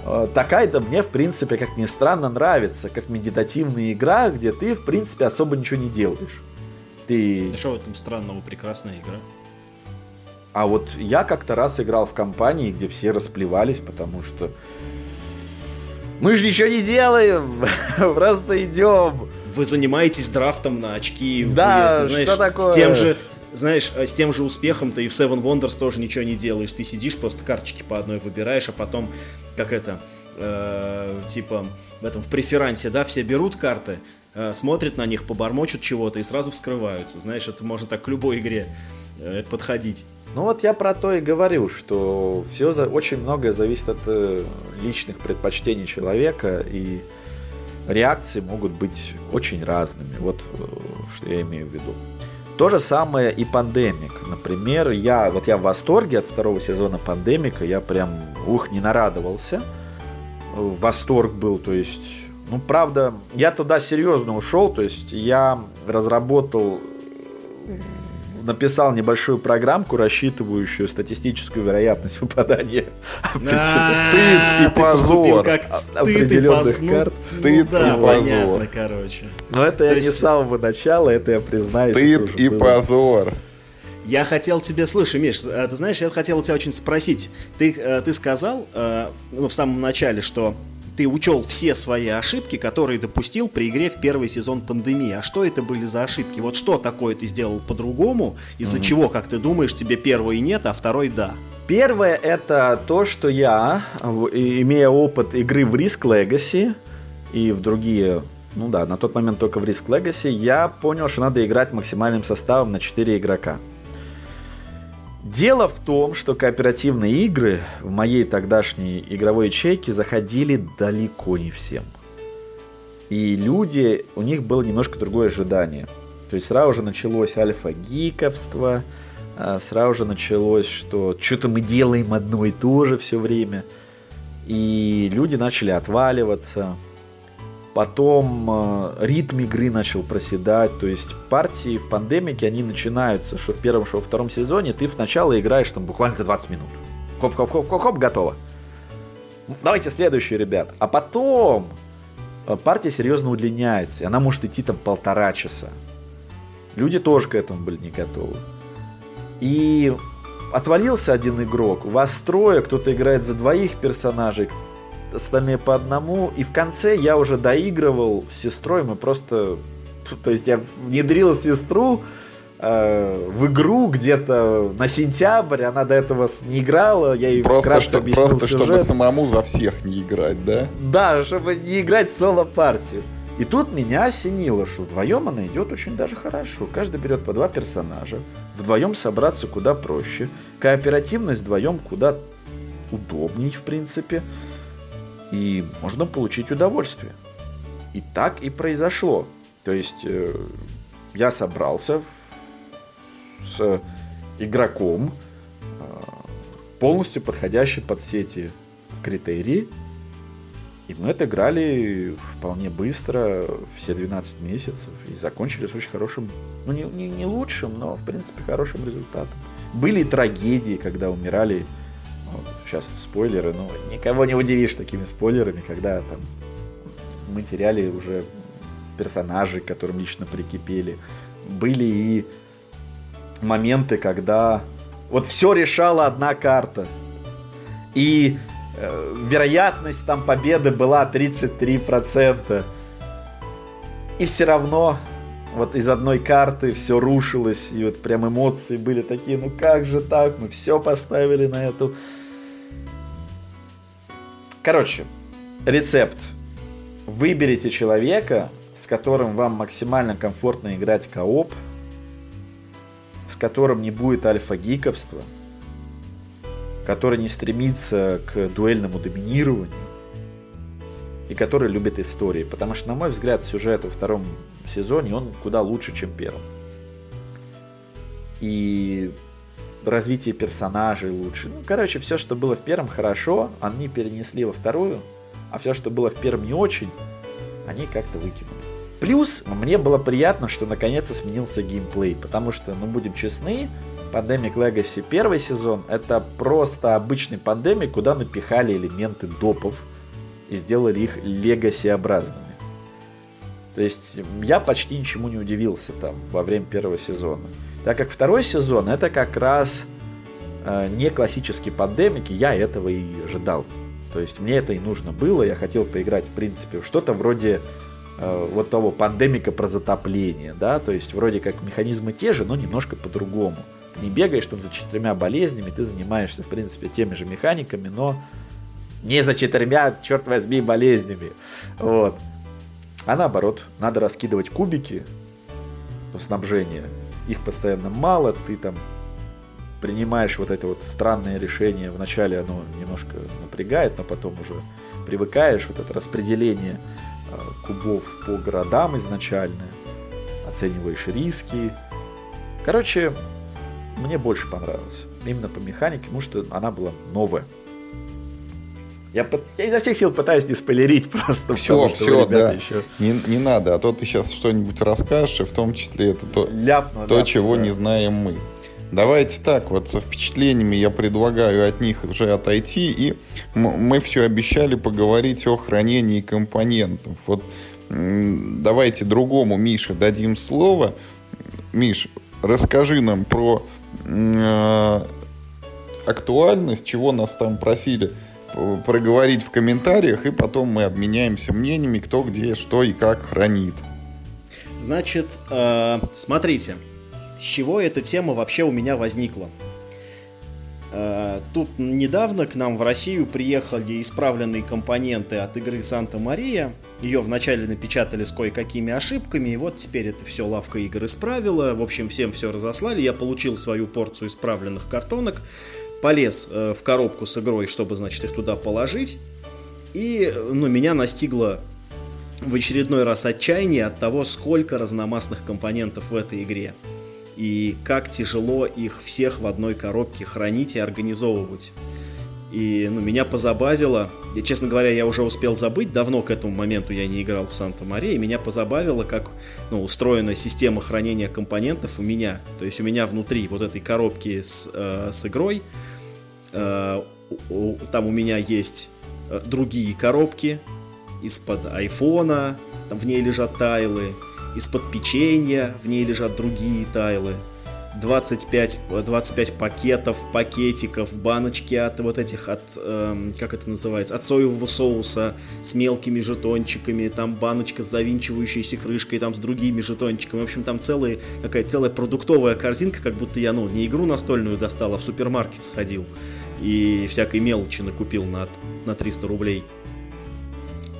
Э, такая-то мне, в принципе, как ни странно, нравится, как медитативная игра, где ты, в принципе, особо ничего не делаешь. Ты... А что в этом странного? Прекрасная игра. А вот я как-то раз играл в компании, где все расплевались, потому что мы же ничего не делаем, просто идем. Вы занимаетесь драфтом на очки. Да, вы, это, знаешь, что такое? С тем же, знаешь, э, с тем же успехом ты и в Seven Wonders тоже ничего не делаешь. Ты сидишь, просто карточки по одной выбираешь, а потом, как это, э, типа, в этом, в преферансе, да, все берут карты, э, смотрят на них, побормочут чего-то и сразу вскрываются. Знаешь, это можно так к любой игре подходить. Ну вот я про то и говорю, что все за, очень многое зависит от э, личных предпочтений человека, и реакции могут быть очень разными. Вот э, что я имею в виду. То же самое и пандемик. Например, я вот я в восторге от второго сезона пандемика, я прям ух не нарадовался. Восторг был, то есть, ну правда, я туда серьезно ушел, то есть я разработал написал небольшую программку, рассчитывающую статистическую вероятность выпадания стыд и позор определенных карт. Стыд и позор. короче. Но это я не с самого начала, это я признаюсь. Стыд и позор. Я хотел тебе, слушай, Миш, а ты знаешь, я хотел тебя очень спросить. Ты, э, ты сказал, э, ну, в самом начале, что ты учел все свои ошибки, которые допустил при игре в первый сезон пандемии. А что это были за ошибки? Вот что такое ты сделал по-другому, из-за угу. чего, как ты думаешь, тебе первый нет, а второй да? Первое это то, что я, имея опыт игры в Risk Legacy и в другие, ну да, на тот момент только в Risk Legacy, я понял, что надо играть максимальным составом на 4 игрока. Дело в том, что кооперативные игры в моей тогдашней игровой ячейке заходили далеко не всем. И люди, у них было немножко другое ожидание. То есть сразу же началось альфа-гиковство, а, сразу же началось, что что-то мы делаем одно и то же все время. И люди начали отваливаться. Потом э, ритм игры начал проседать. То есть партии в пандемике, они начинаются, что в первом, что во втором сезоне, ты вначале играешь там буквально за 20 минут. Хоп-хоп-хоп-хоп-хоп, готово. Давайте следующую, ребят. А потом э, партия серьезно удлиняется. И она может идти там полтора часа. Люди тоже к этому были не готовы. И отвалился один игрок, вас трое, кто-то играет за двоих персонажей, остальные по одному. И в конце я уже доигрывал с сестрой, мы просто... То есть я внедрил сестру э, в игру где-то на сентябрь, она до этого не играла, я ей просто, что, просто чтобы самому за всех не играть, да? Да, чтобы не играть соло-партию. И тут меня осенило, что вдвоем она идет очень даже хорошо. Каждый берет по два персонажа. Вдвоем собраться куда проще. Кооперативность вдвоем куда удобней, в принципе. И можно получить удовольствие. И так и произошло. То есть э, я собрался с игроком, э, полностью подходящий под все эти критерии – и мы отыграли вполне быстро, все 12 месяцев, и закончили с очень хорошим, ну не, не, не лучшим, но в принципе хорошим результатом. Были трагедии, когда умирали, сейчас спойлеры, но никого не удивишь такими спойлерами, когда там мы теряли уже персонажей, к которым лично прикипели. Были и моменты, когда вот все решала одна карта. И Э, вероятность там победы была 33%. И все равно вот из одной карты все рушилось, и вот прям эмоции были такие, ну как же так, мы все поставили на эту. Короче, рецепт. Выберите человека, с которым вам максимально комфортно играть кооп, с которым не будет альфа-гиковства, который не стремится к дуэльному доминированию и который любит истории. Потому что, на мой взгляд, сюжет во втором сезоне, он куда лучше, чем первым. И развитие персонажей лучше. Ну, короче, все, что было в первом, хорошо, они перенесли во вторую, а все, что было в первом не очень, они как-то выкинули. Плюс мне было приятно, что наконец-то сменился геймплей, потому что, ну будем честны, Pandemic Legacy первый сезон это просто обычный пандемик, куда напихали элементы допов и сделали их легаси-образными. То есть я почти ничему не удивился там во время первого сезона. Так как второй сезон это как раз э, не классический пандемик, и я этого и ожидал. То есть мне это и нужно было, я хотел поиграть в принципе в что-то вроде э, вот того пандемика про затопление, да, то есть вроде как механизмы те же, но немножко по-другому не бегаешь там за четырьмя болезнями, ты занимаешься, в принципе, теми же механиками, но не за четырьмя, черт возьми, болезнями. Вот. А наоборот, надо раскидывать кубики снабжения. Их постоянно мало, ты там принимаешь вот это вот странное решение. Вначале оно немножко напрягает, но потом уже привыкаешь. Вот это распределение а, кубов по городам изначально. Оцениваешь риски. Короче, мне больше понравилось. Именно по механике, потому что она была новая. Я, я изо всех сил пытаюсь не спойлерить просто. Все, все, да. Еще... Не, не надо, а то ты сейчас что-нибудь расскажешь, и в том числе это то, ляпну, то ляпну, чего да. не знаем мы. Давайте так, вот со впечатлениями я предлагаю от них уже отойти, и мы все обещали поговорить о хранении компонентов. Вот давайте другому Мише дадим слово. Миш, расскажи нам про э, актуальность, чего нас там просили проговорить в комментариях, и потом мы обменяемся мнениями, кто где, что и как хранит. Значит, э, смотрите, с чего эта тема вообще у меня возникла. Э, тут недавно к нам в Россию приехали исправленные компоненты от игры Санта-Мария, ее вначале напечатали с кое-какими ошибками, и вот теперь это все лавка игр исправила. В общем, всем все разослали. Я получил свою порцию исправленных картонок, полез э, в коробку с игрой, чтобы, значит, их туда положить. И, ну, меня настигла в очередной раз отчаяние от того, сколько разномастных компонентов в этой игре. И как тяжело их всех в одной коробке хранить и организовывать. И ну, меня позабавило, и, честно говоря, я уже успел забыть, давно к этому моменту я не играл в Санта-Мария, и меня позабавило, как ну, устроена система хранения компонентов у меня. То есть у меня внутри вот этой коробки с, э, с игрой, там у меня есть э, другие коробки из-под айфона, там в ней лежат тайлы, из-под печенья в ней лежат другие тайлы. 25, 25 пакетов, пакетиков, баночки от вот этих, от, эм, как это называется, от соевого соуса с мелкими жетончиками, там баночка с завинчивающейся крышкой, там с другими жетончиками. В общем, там целая, какая целая продуктовая корзинка, как будто я, ну, не игру настольную достал, а в супермаркет сходил и всякой мелочи накупил на, на 300 рублей.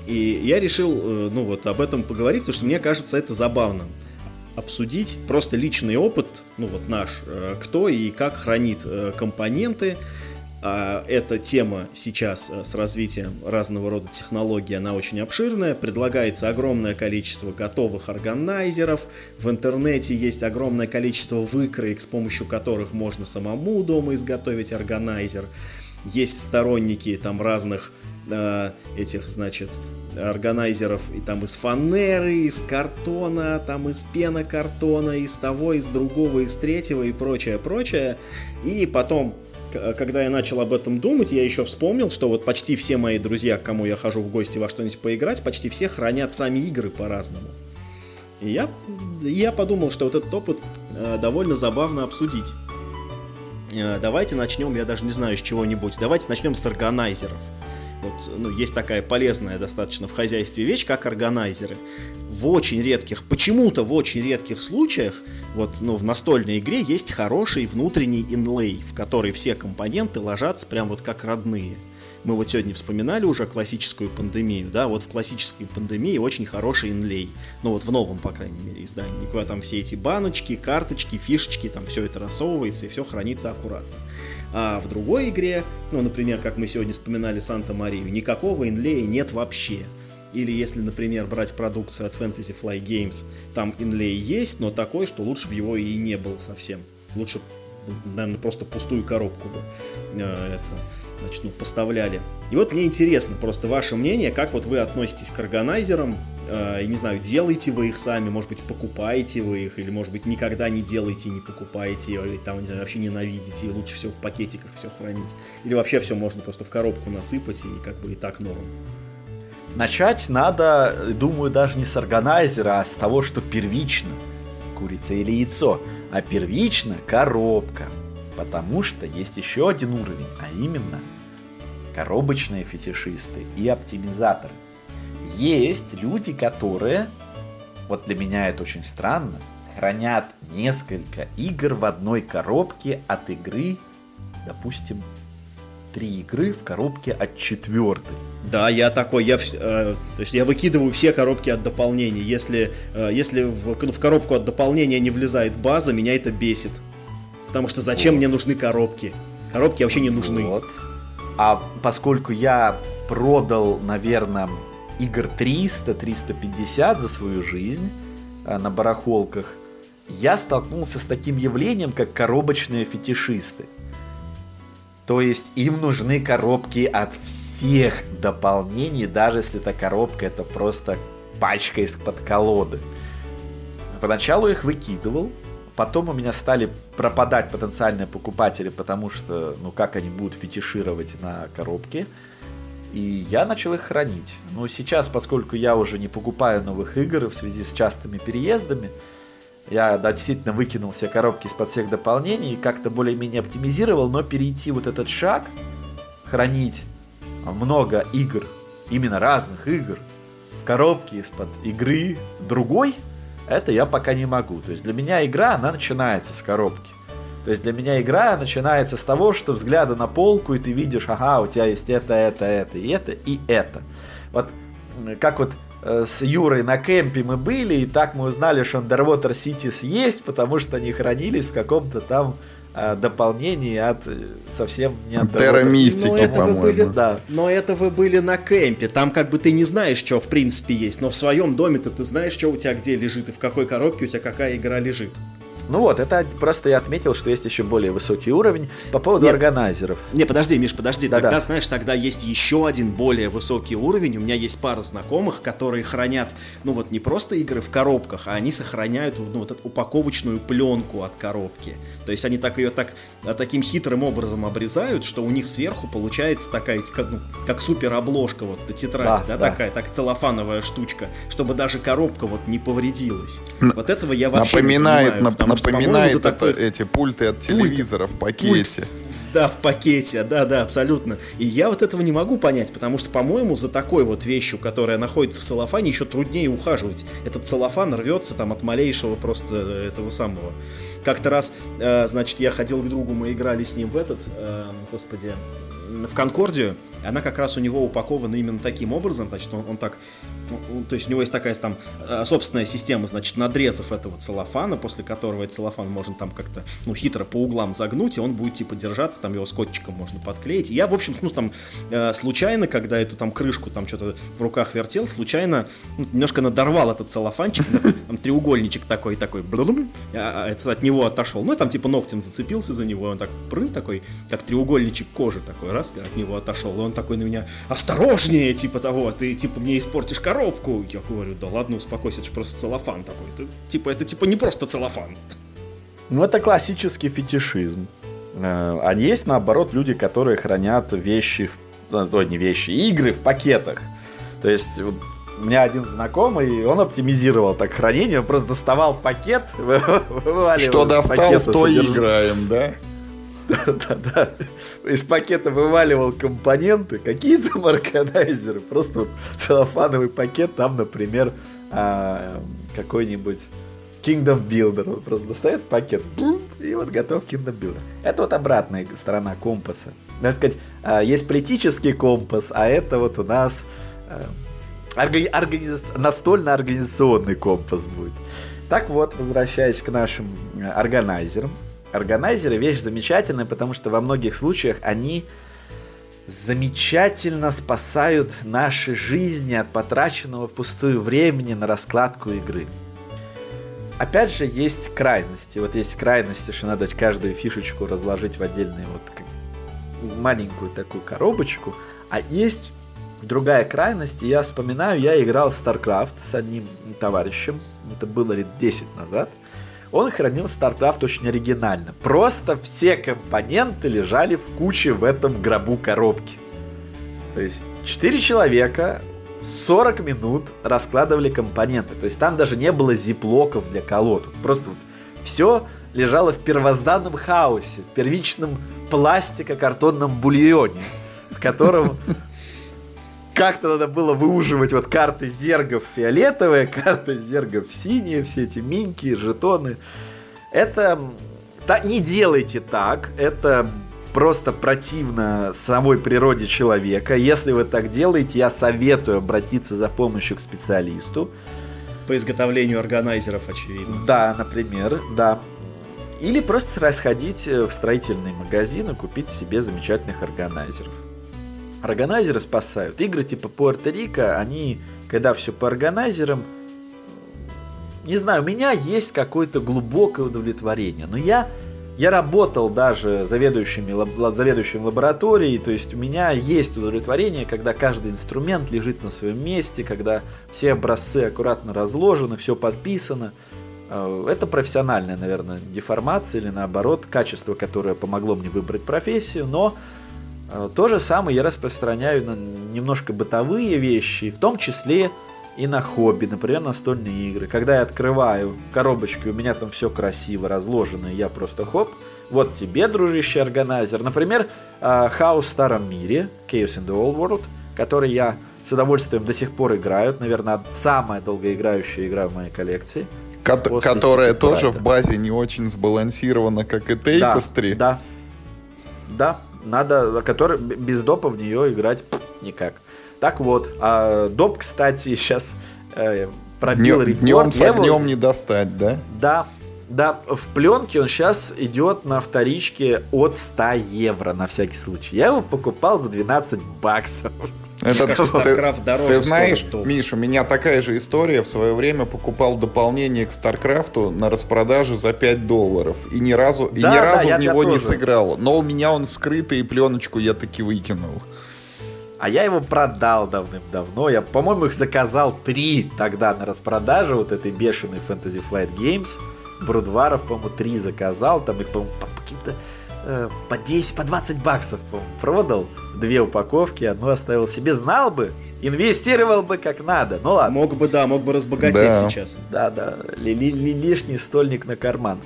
И я решил, э, ну вот, об этом поговорить, потому что мне кажется это забавным обсудить просто личный опыт, ну вот наш, э, кто и как хранит э, компоненты. А эта тема сейчас э, с развитием разного рода технологий, она очень обширная. Предлагается огромное количество готовых органайзеров. В интернете есть огромное количество выкроек, с помощью которых можно самому дома изготовить органайзер. Есть сторонники там разных этих, значит, органайзеров и там из фанеры, из картона, там из пенокартона, из того, из другого, из третьего и прочее, прочее. И потом, когда я начал об этом думать, я еще вспомнил, что вот почти все мои друзья, к кому я хожу в гости во что-нибудь поиграть, почти все хранят сами игры по-разному. И я, я подумал, что вот этот опыт э, довольно забавно обсудить. Э, давайте начнем, я даже не знаю, с чего-нибудь. Давайте начнем с органайзеров. Вот, ну, есть такая полезная достаточно в хозяйстве вещь, как органайзеры. В очень редких, почему-то в очень редких случаях, вот, ну, в настольной игре есть хороший внутренний инлей, в который все компоненты ложатся прям вот как родные. Мы вот сегодня вспоминали уже классическую пандемию, да, вот в классической пандемии очень хороший инлей, ну вот в новом, по крайней мере, издании, куда там все эти баночки, карточки, фишечки, там все это рассовывается и все хранится аккуратно. А в другой игре, ну, например, как мы сегодня вспоминали Санта-Марию, никакого инлея нет вообще. Или если, например, брать продукцию от Fantasy Fly Games, там инлей есть, но такой, что лучше бы его и не было совсем. Лучше, наверное, просто пустую коробку бы э, это значит, ну, поставляли. И вот мне интересно просто ваше мнение, как вот вы относитесь к органайзерам, э, не знаю, делаете вы их сами, может быть, покупаете вы их, или, может быть, никогда не делаете не покупаете, или там, не знаю, вообще ненавидите, и лучше всего в пакетиках все хранить. Или вообще все можно просто в коробку насыпать, и как бы и так норм. Начать надо, думаю, даже не с органайзера, а с того, что первично. Курица или яйцо. А первично коробка. Потому что есть еще один уровень, а именно коробочные фетишисты и оптимизаторы. Есть люди, которые, вот для меня это очень странно, хранят несколько игр в одной коробке от игры, допустим, три игры в коробке от четвертой. Да, я такой, я, э, то есть я выкидываю все коробки от дополнений. Если, э, если в, в коробку от дополнения не влезает база, меня это бесит. Потому что зачем вот. мне нужны коробки? Коробки вообще не нужны. Вот. А поскольку я продал, наверное, игр 300-350 за свою жизнь а, на барахолках, я столкнулся с таким явлением, как коробочные фетишисты. То есть им нужны коробки от всех дополнений, даже если эта коробка это просто пачка из-под колоды. Поначалу их выкидывал, Потом у меня стали пропадать потенциальные покупатели, потому что, ну, как они будут фетишировать на коробке. И я начал их хранить. Но сейчас, поскольку я уже не покупаю новых игр в связи с частыми переездами, я да, действительно выкинул все коробки из-под всех дополнений и как-то более-менее оптимизировал, но перейти вот этот шаг, хранить много игр, именно разных игр, в коробке из-под игры другой – это я пока не могу. То есть для меня игра, она начинается с коробки. То есть для меня игра начинается с того, что взгляда на полку, и ты видишь, ага, у тебя есть это, это, это, и это, и это. Вот как вот э, с Юрой на кемпе мы были, и так мы узнали, что Underwater Cities есть, потому что они хранились в каком-то там дополнений от э, совсем не от Терра Мистики, но это вы были, Да. Но это вы были на кемпе. Там как бы ты не знаешь, что в принципе есть. Но в своем доме-то ты знаешь, что у тебя где лежит и в какой коробке у тебя какая игра лежит. Ну вот, это просто я отметил, что есть еще более высокий уровень по поводу Нет. органайзеров. Не, подожди, Миш, подожди. Да-да. Тогда, знаешь, тогда есть еще один более высокий уровень. У меня есть пара знакомых, которые хранят, ну вот не просто игры в коробках, а они сохраняют ну, вот эту упаковочную пленку от коробки. То есть они так ее так, а, таким хитрым образом обрезают, что у них сверху получается такая, как, ну, как супер обложка, вот тетрадь, Да, да, да. такая, так целлофановая штучка, чтобы даже коробка вот не повредилась. Вот этого я вообще Напоминает, не понимаю, напоминает это такой- эти пульты от телевизора в Пульт пакете. в- да, в пакете, да, да, абсолютно. И я вот этого не могу понять, потому что, по-моему, за такой вот вещью, которая находится в целлофане, еще труднее ухаживать. Этот целлофан рвется там от малейшего просто э, этого самого. Как-то раз, э, значит, я ходил к другу, мы играли с ним в этот, э, господи, в Конкордию, она как раз у него упакована именно таким образом, значит, он, он так, ну, то есть у него есть такая там э, собственная система, значит, надрезов этого целлофана, после которого этот целлофан можно там как-то, ну, хитро по углам загнуть, и он будет, типа, держаться, там его скотчиком можно подклеить. И я, в общем, ну, там, э, случайно, когда эту там крышку там что-то в руках вертел, случайно ну, немножко надорвал этот целлофанчик, такой, там треугольничек такой, такой, блум, а, а это от него отошел. Ну, и там, типа, ногтем зацепился за него, и он так, прын, такой, как треугольничек кожи такой, раз, от него отошел, и он такой на меня, осторожнее, типа того, ты, типа, мне испортишь коробку. Я говорю, да ладно, успокойся, это же просто целлофан такой. Это, типа, это, типа, не просто целлофан. Ну, это классический фетишизм. Э, А есть, наоборот, люди, которые хранят вещи, в- ой, не вещи, игры в пакетах. То есть, у меня один знакомый, он оптимизировал так хранение, он просто доставал пакет, вываливал Что достал, в то играем, да? Да-да. Из пакета вываливал компоненты, какие там органайзеры. Просто вот целлофановый пакет, там, например, а, какой-нибудь Kingdom Builder. Он просто достает пакет, и вот готов Kingdom Builder. Это вот обратная сторона компаса. Надо сказать, а, есть политический компас, а это вот у нас а, орга- организ- настольно-организационный компас будет. Так вот, возвращаясь к нашим э, органайзерам. Органайзеры вещь замечательная, потому что во многих случаях они замечательно спасают наши жизни от потраченного впустую времени на раскладку игры. Опять же, есть крайности. Вот есть крайности, что надо каждую фишечку разложить в отдельную вот маленькую такую коробочку. А есть другая крайность. Я вспоминаю, я играл в StarCraft с одним товарищем. Это было лет 10 назад. Он хранил StarCraft очень оригинально. Просто все компоненты лежали в куче в этом гробу коробки. То есть 4 человека 40 минут раскладывали компоненты. То есть там даже не было зиплоков для колод. Просто вот все лежало в первозданном хаосе, в первичном пластико-картонном бульоне, в котором как-то надо было выуживать вот карты зергов фиолетовые, карты зергов синие, все эти миньки, жетоны. Это... та- не делайте так, это просто противно самой природе человека. Если вы так делаете, я советую обратиться за помощью к специалисту. По изготовлению органайзеров, очевидно. Да, например, да. Или просто расходить э, в строительный магазин и купить себе замечательных органайзеров. Органайзеры спасают. Игры типа Пуэрто-Рико, они, когда все по органайзерам, не знаю, у меня есть какое-то глубокое удовлетворение. Но я, я работал даже заведующими, заведующим лабораторией, то есть у меня есть удовлетворение, когда каждый инструмент лежит на своем месте, когда все образцы аккуратно разложены, все подписано. Э, Это профессиональная, наверное, деформация или наоборот, качество, которое помогло мне выбрать профессию, но то же самое я распространяю на немножко бытовые вещи, в том числе и на хобби, например, настольные игры. Когда я открываю коробочки, у меня там все красиво разложено, я просто хоп, вот тебе, дружище, органайзер. Например, э, Хаос в старом мире, Chaos in the Old World, который я с удовольствием до сих пор играю. Наверное, самая долгоиграющая игра в моей коллекции. Ко- которая тоже в базе не очень сбалансирована, как и Да, Tapestry. Да. Да, надо, который без допа в нее играть никак. Так вот, а доп, кстати, сейчас э, пробил Днем, рекорд. днем с огнем не достать, да? Да, Да, в пленке он сейчас идет на вторичке от 100 евро, на всякий случай. Я его покупал за 12 баксов. Это, Мне кажется, StarCraft дороже Ты знаешь, Миша, у меня такая же история. В свое время покупал дополнение к StarCraft на распродаже за 5 долларов. И ни разу, да, и ни разу да, в него не сыграл. Но у меня он скрытый, и пленочку я таки выкинул. А я его продал давным-давно. Я, по-моему, их заказал три тогда на распродаже вот этой бешеной Fantasy Flight Games. Брудваров, по-моему, три заказал. Там их, по-моему, по каким-то э, по 10, по 20 баксов продал. Две упаковки, одну оставил себе. Знал бы, инвестировал бы как надо. Ну ладно. Мог бы, да, мог бы разбогатеть да. сейчас. Да, да. Ли -ли -ли Лишний стольник на карман.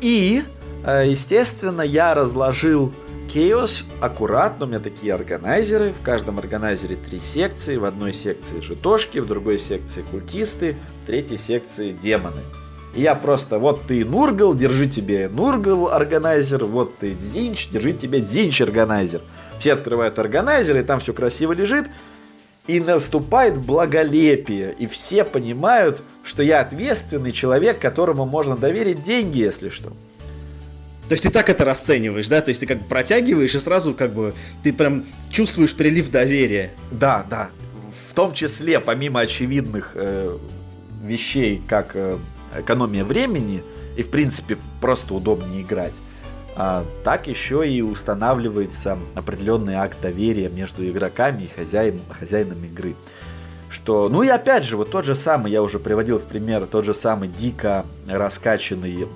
И, э, естественно, я разложил Chaos аккуратно, у меня такие органайзеры, в каждом органайзере три секции, в одной секции житошки, в другой секции культисты, в третьей секции демоны. Я просто, вот ты Нургал, держи тебе Нургал органайзер, вот ты Дзинч, держи тебе Дзинч органайзер. Все открывают органайзер, и там все красиво лежит, и наступает благолепие, и все понимают, что я ответственный человек, которому можно доверить деньги, если что. То есть ты так это расцениваешь, да? То есть ты как бы протягиваешь и сразу как бы ты прям чувствуешь прилив доверия. Да, да. В том числе, помимо очевидных э, вещей, как э, экономия времени и, в принципе, просто удобнее играть, а, так еще и устанавливается определенный акт доверия между игроками и хозяин, хозяином игры. Что, ну и опять же, вот тот же самый, я уже приводил в пример, тот же самый дико раскачанный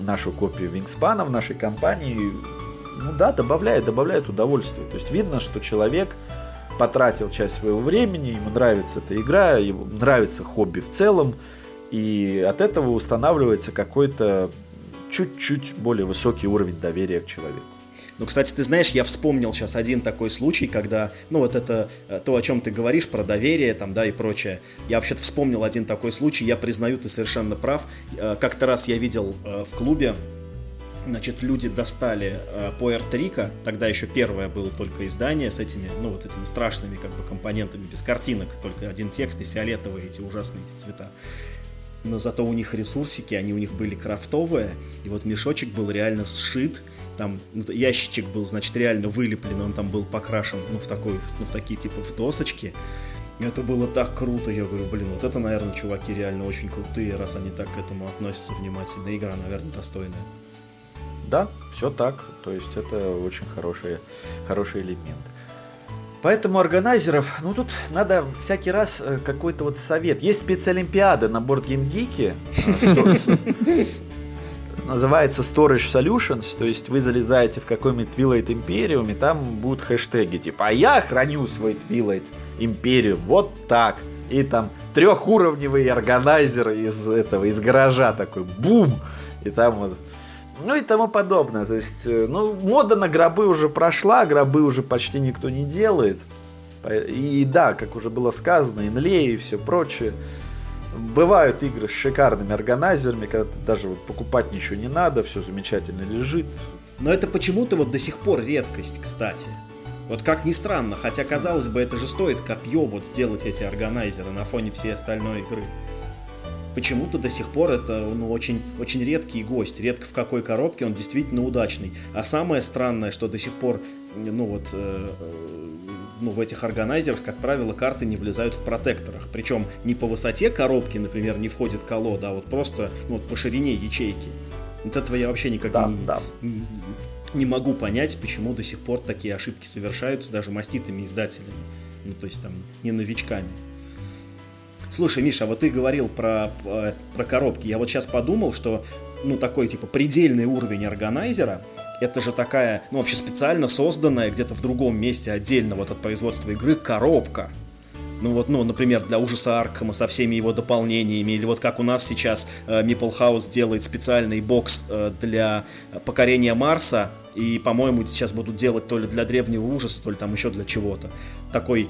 нашу копию Вингспана в нашей компании, ну да, добавляет, добавляет удовольствие. То есть видно, что человек потратил часть своего времени, ему нравится эта игра, ему нравится хобби в целом, и от этого устанавливается какой-то чуть-чуть более высокий уровень доверия к человеку. Ну, кстати, ты знаешь, я вспомнил сейчас один такой случай, когда, ну, вот это э, то, о чем ты говоришь, про доверие там, да, и прочее. Я вообще-то вспомнил один такой случай, я признаю, ты совершенно прав. Э, как-то раз я видел э, в клубе, Значит, люди достали э, Puerto тогда еще первое было только издание с этими, ну, вот этими страшными как бы компонентами, без картинок, только один текст и фиолетовые эти ужасные эти цвета но зато у них ресурсики, они у них были крафтовые, и вот мешочек был реально сшит, там ну, ящичек был, значит, реально вылеплен, он там был покрашен, ну, в такой, ну, в такие, типа, в досочки. Это было так круто, я говорю, блин, вот это, наверное, чуваки реально очень крутые, раз они так к этому относятся внимательно. Игра, наверное, достойная. Да, все так, то есть это очень хороший, хороший элемент. Поэтому органайзеров, ну тут надо всякий раз э, какой-то вот совет. Есть спецолимпиада на BoardGameGeek, называется Storage Solutions, то есть вы залезаете в какой-нибудь Twilight Imperium, и там будут хэштеги типа «А я храню свой Twilight Imperium вот так». И там трехуровневый органайзер из этого, из гаража такой, бум! И там вот ну и тому подобное. То есть, э, ну, мода на гробы уже прошла, гробы уже почти никто не делает. И да, как уже было сказано, инлей и все прочее. Бывают игры с шикарными органайзерами, когда даже вот покупать ничего не надо, все замечательно лежит. Но это почему-то вот до сих пор редкость, кстати. Вот как ни странно, хотя казалось бы, это же стоит копье вот сделать эти органайзеры на фоне всей остальной игры почему-то до сих пор это ну, очень, очень редкий гость. Редко в какой коробке он действительно удачный. А самое странное, что до сих пор ну вот э, ну, в этих органайзерах, как правило, карты не влезают в протекторах. Причем не по высоте коробки, например, не входит колода, а вот просто ну, вот по ширине ячейки. Вот этого я вообще никак да, не, да. не, не могу понять, почему до сих пор такие ошибки совершаются даже маститыми издателями. Ну, то есть там не новичками. Слушай, Миша, вот ты говорил про, э, про коробки. Я вот сейчас подумал, что ну, такой, типа, предельный уровень органайзера, это же такая, ну, вообще специально созданная где-то в другом месте отдельно вот от производства игры коробка. Ну вот, ну, например, для ужаса Аркхема со всеми его дополнениями, или вот как у нас сейчас э, Meeple House делает специальный бокс э, для покорения Марса, и, по-моему, сейчас будут делать то ли для древнего ужаса, то ли там еще для чего-то. Такой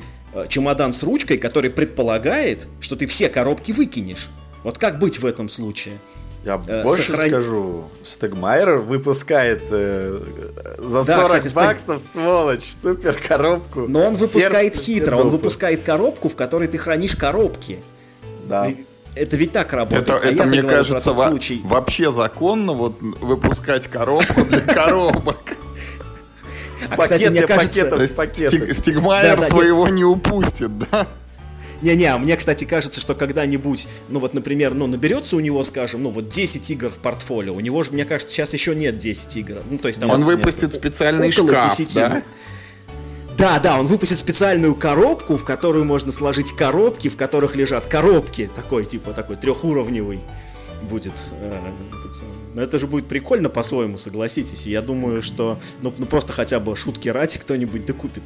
чемодан с ручкой, который предполагает, что ты все коробки выкинешь. Вот как быть в этом случае? Я э, больше сохран... скажу, Стегмайер выпускает э, за да, 40 кстати, баксов, Стег... сволочь, супер коробку. Но он выпускает Сердце хитро, он выпускает коробку, в которой ты хранишь коробки. Да. это ведь так работает. Это, а это мне кажется, во- случай... вообще законно вот выпускать коробку для коробок. А, кстати, мне кажется... Стигмайер своего не упустит, да? Не-не, мне, кстати, кажется, что когда-нибудь, ну вот, например, ну наберется у него, скажем, ну вот 10 игр в портфолио, у него же, мне кажется, сейчас еще нет 10 игр. Ну, то есть там... Он выпустит специальный шкаф, 10, да? Да, да, он выпустит специальную коробку, в которую можно сложить коробки, в которых лежат коробки, такой, типа, такой трехуровневый будет. Э, но это же будет прикольно по-своему, согласитесь. И я думаю, что ну, ну просто хотя бы шутки ради кто-нибудь докупит.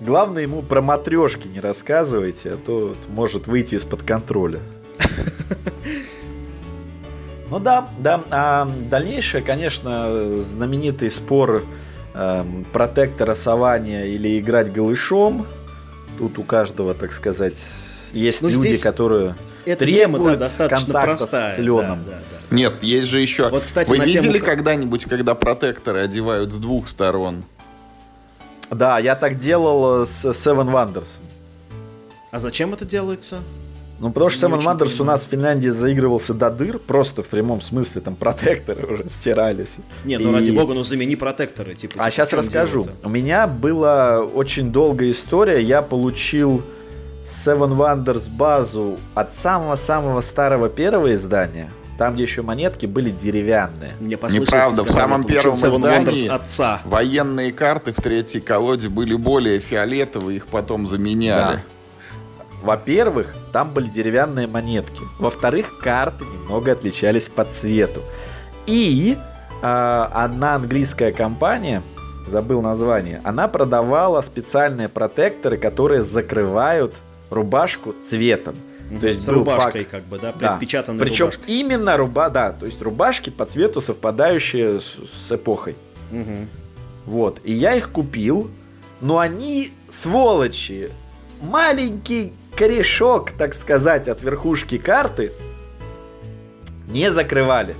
Главное ему про матрешки не рассказывайте, а то может выйти из-под контроля. Ну да, да. А дальнейшее, конечно, знаменитый спор эм, протектора сования или играть голышом. Тут у каждого, так сказать, есть ну, люди, которые эта тема да, достаточно простая. С Леном. Да, да, да. Нет, есть же еще. Вот, кстати, Вы видели тему... когда-нибудь, когда протекторы одевают с двух сторон? Да, я так делал с Seven Wonders. А зачем это делается? Ну, потому что Seven Wonders у нас в Финляндии заигрывался до дыр, просто в прямом смысле, там протекторы уже стирались. Не, ну и... ради бога, ну замени протекторы. Типа, а сейчас расскажу. У меня была очень долгая история, я получил Seven Wonders базу от самого-самого старого первого издания, там, где еще монетки были деревянные. Мне Неправда, в самом первом издании отца. военные карты в третьей колоде были более фиолетовые, их потом заменяли. Да. Во-первых, там были деревянные монетки. Во-вторых, карты немного отличались по цвету. И э, одна английская компания, забыл название, она продавала специальные протекторы, которые закрывают рубашку цветом. То есть с рубашкой, пак... как бы, да, предпечатанной да. Причем рубашкой. именно руба, да, то есть рубашки по цвету совпадающие с, с эпохой. Угу. Вот. И я их купил, но они, сволочи, маленький корешок, так сказать, от верхушки карты не закрывали.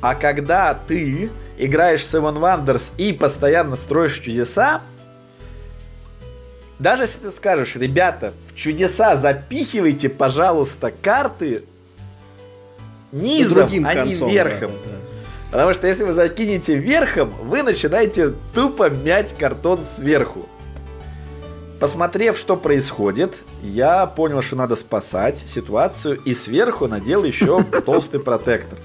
А когда ты играешь в Seven Wonders и постоянно строишь чудеса, даже если ты скажешь, ребята, в чудеса запихивайте, пожалуйста, карты низом, другим а концом, не верхом. Да, да, да. Потому что если вы закинете верхом, вы начинаете тупо мять картон сверху. Посмотрев, что происходит, я понял, что надо спасать ситуацию и сверху надел еще толстый протектор.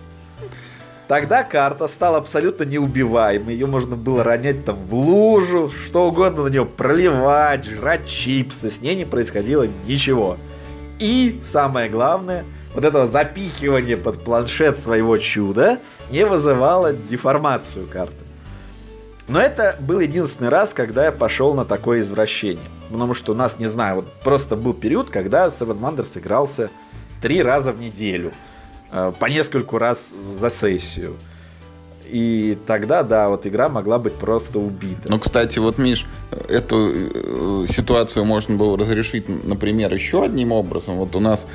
Тогда карта стала абсолютно неубиваемой. Ее можно было ронять там в лужу, что угодно на нее проливать, жрать чипсы. С ней не происходило ничего. И самое главное, вот этого запихивания под планшет своего чуда не вызывало деформацию карты. Но это был единственный раз, когда я пошел на такое извращение. Потому что у нас, не знаю, вот просто был период, когда Seven Wonders игрался три раза в неделю. Э, по нескольку раз за сессию. И тогда, да, вот игра могла быть просто убита. Ну, кстати, вот, Миш, эту э, ситуацию можно было разрешить, например, еще одним образом. Вот у нас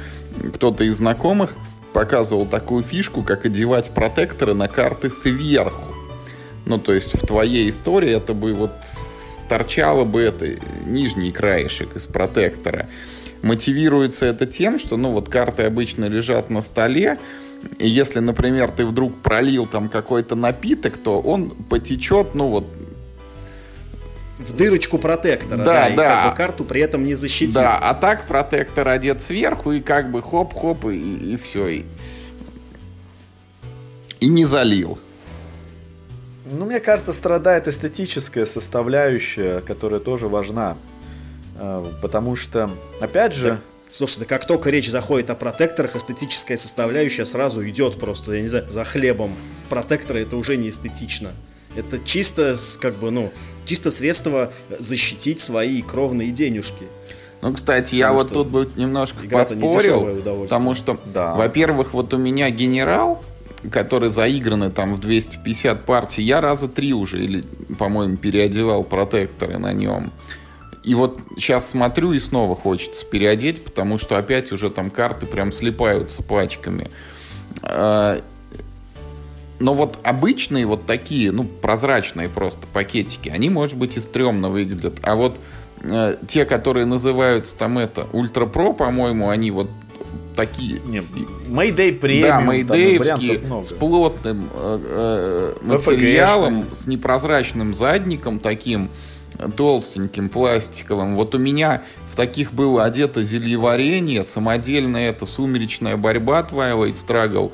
кто-то из знакомых показывал такую фишку, как одевать протекторы на карты сверху. Ну, то есть в твоей истории это бы вот торчало бы это нижний краешек из протектора. Мотивируется это тем, что, ну, вот карты обычно лежат на столе, и если, например, ты вдруг пролил там какой-то напиток, то он потечет, ну, вот в дырочку протектора, да, да, и да. как бы карту при этом не защитит. Да, а так протектор одет сверху, и как бы хоп-хоп, и, и все. И, и не залил. Ну, мне кажется, страдает эстетическая составляющая, которая тоже важна. Э, потому что, опять же... Слушай, да как только речь заходит о протекторах, эстетическая составляющая сразу идет просто, я не знаю, за хлебом. Протекторы это уже не эстетично. Это чисто, как бы, ну, чисто средство защитить свои кровные денежки. Ну, кстати, я вот тут бы немножко поспорил, потому что, да. во-первых, вот у меня генерал, который заиграны там в 250 партий, я раза три уже, или, по-моему, переодевал протекторы на нем. И вот сейчас смотрю и снова хочется переодеть, потому что опять уже там карты прям слипаются пачками. А, но вот обычные вот такие, ну, прозрачные просто пакетики, они, может быть, и стрёмно выглядят. А вот э, те, которые называются там это Ультра Про, по-моему, они вот такие... Не, Mayday премиум. Да, мейдеевские, с плотным э, э, материалом, с непрозрачным задником таким, толстеньким, пластиковым. Вот у меня в таких было одето зельеварение, самодельная это сумеречная борьба Twilight Struggle,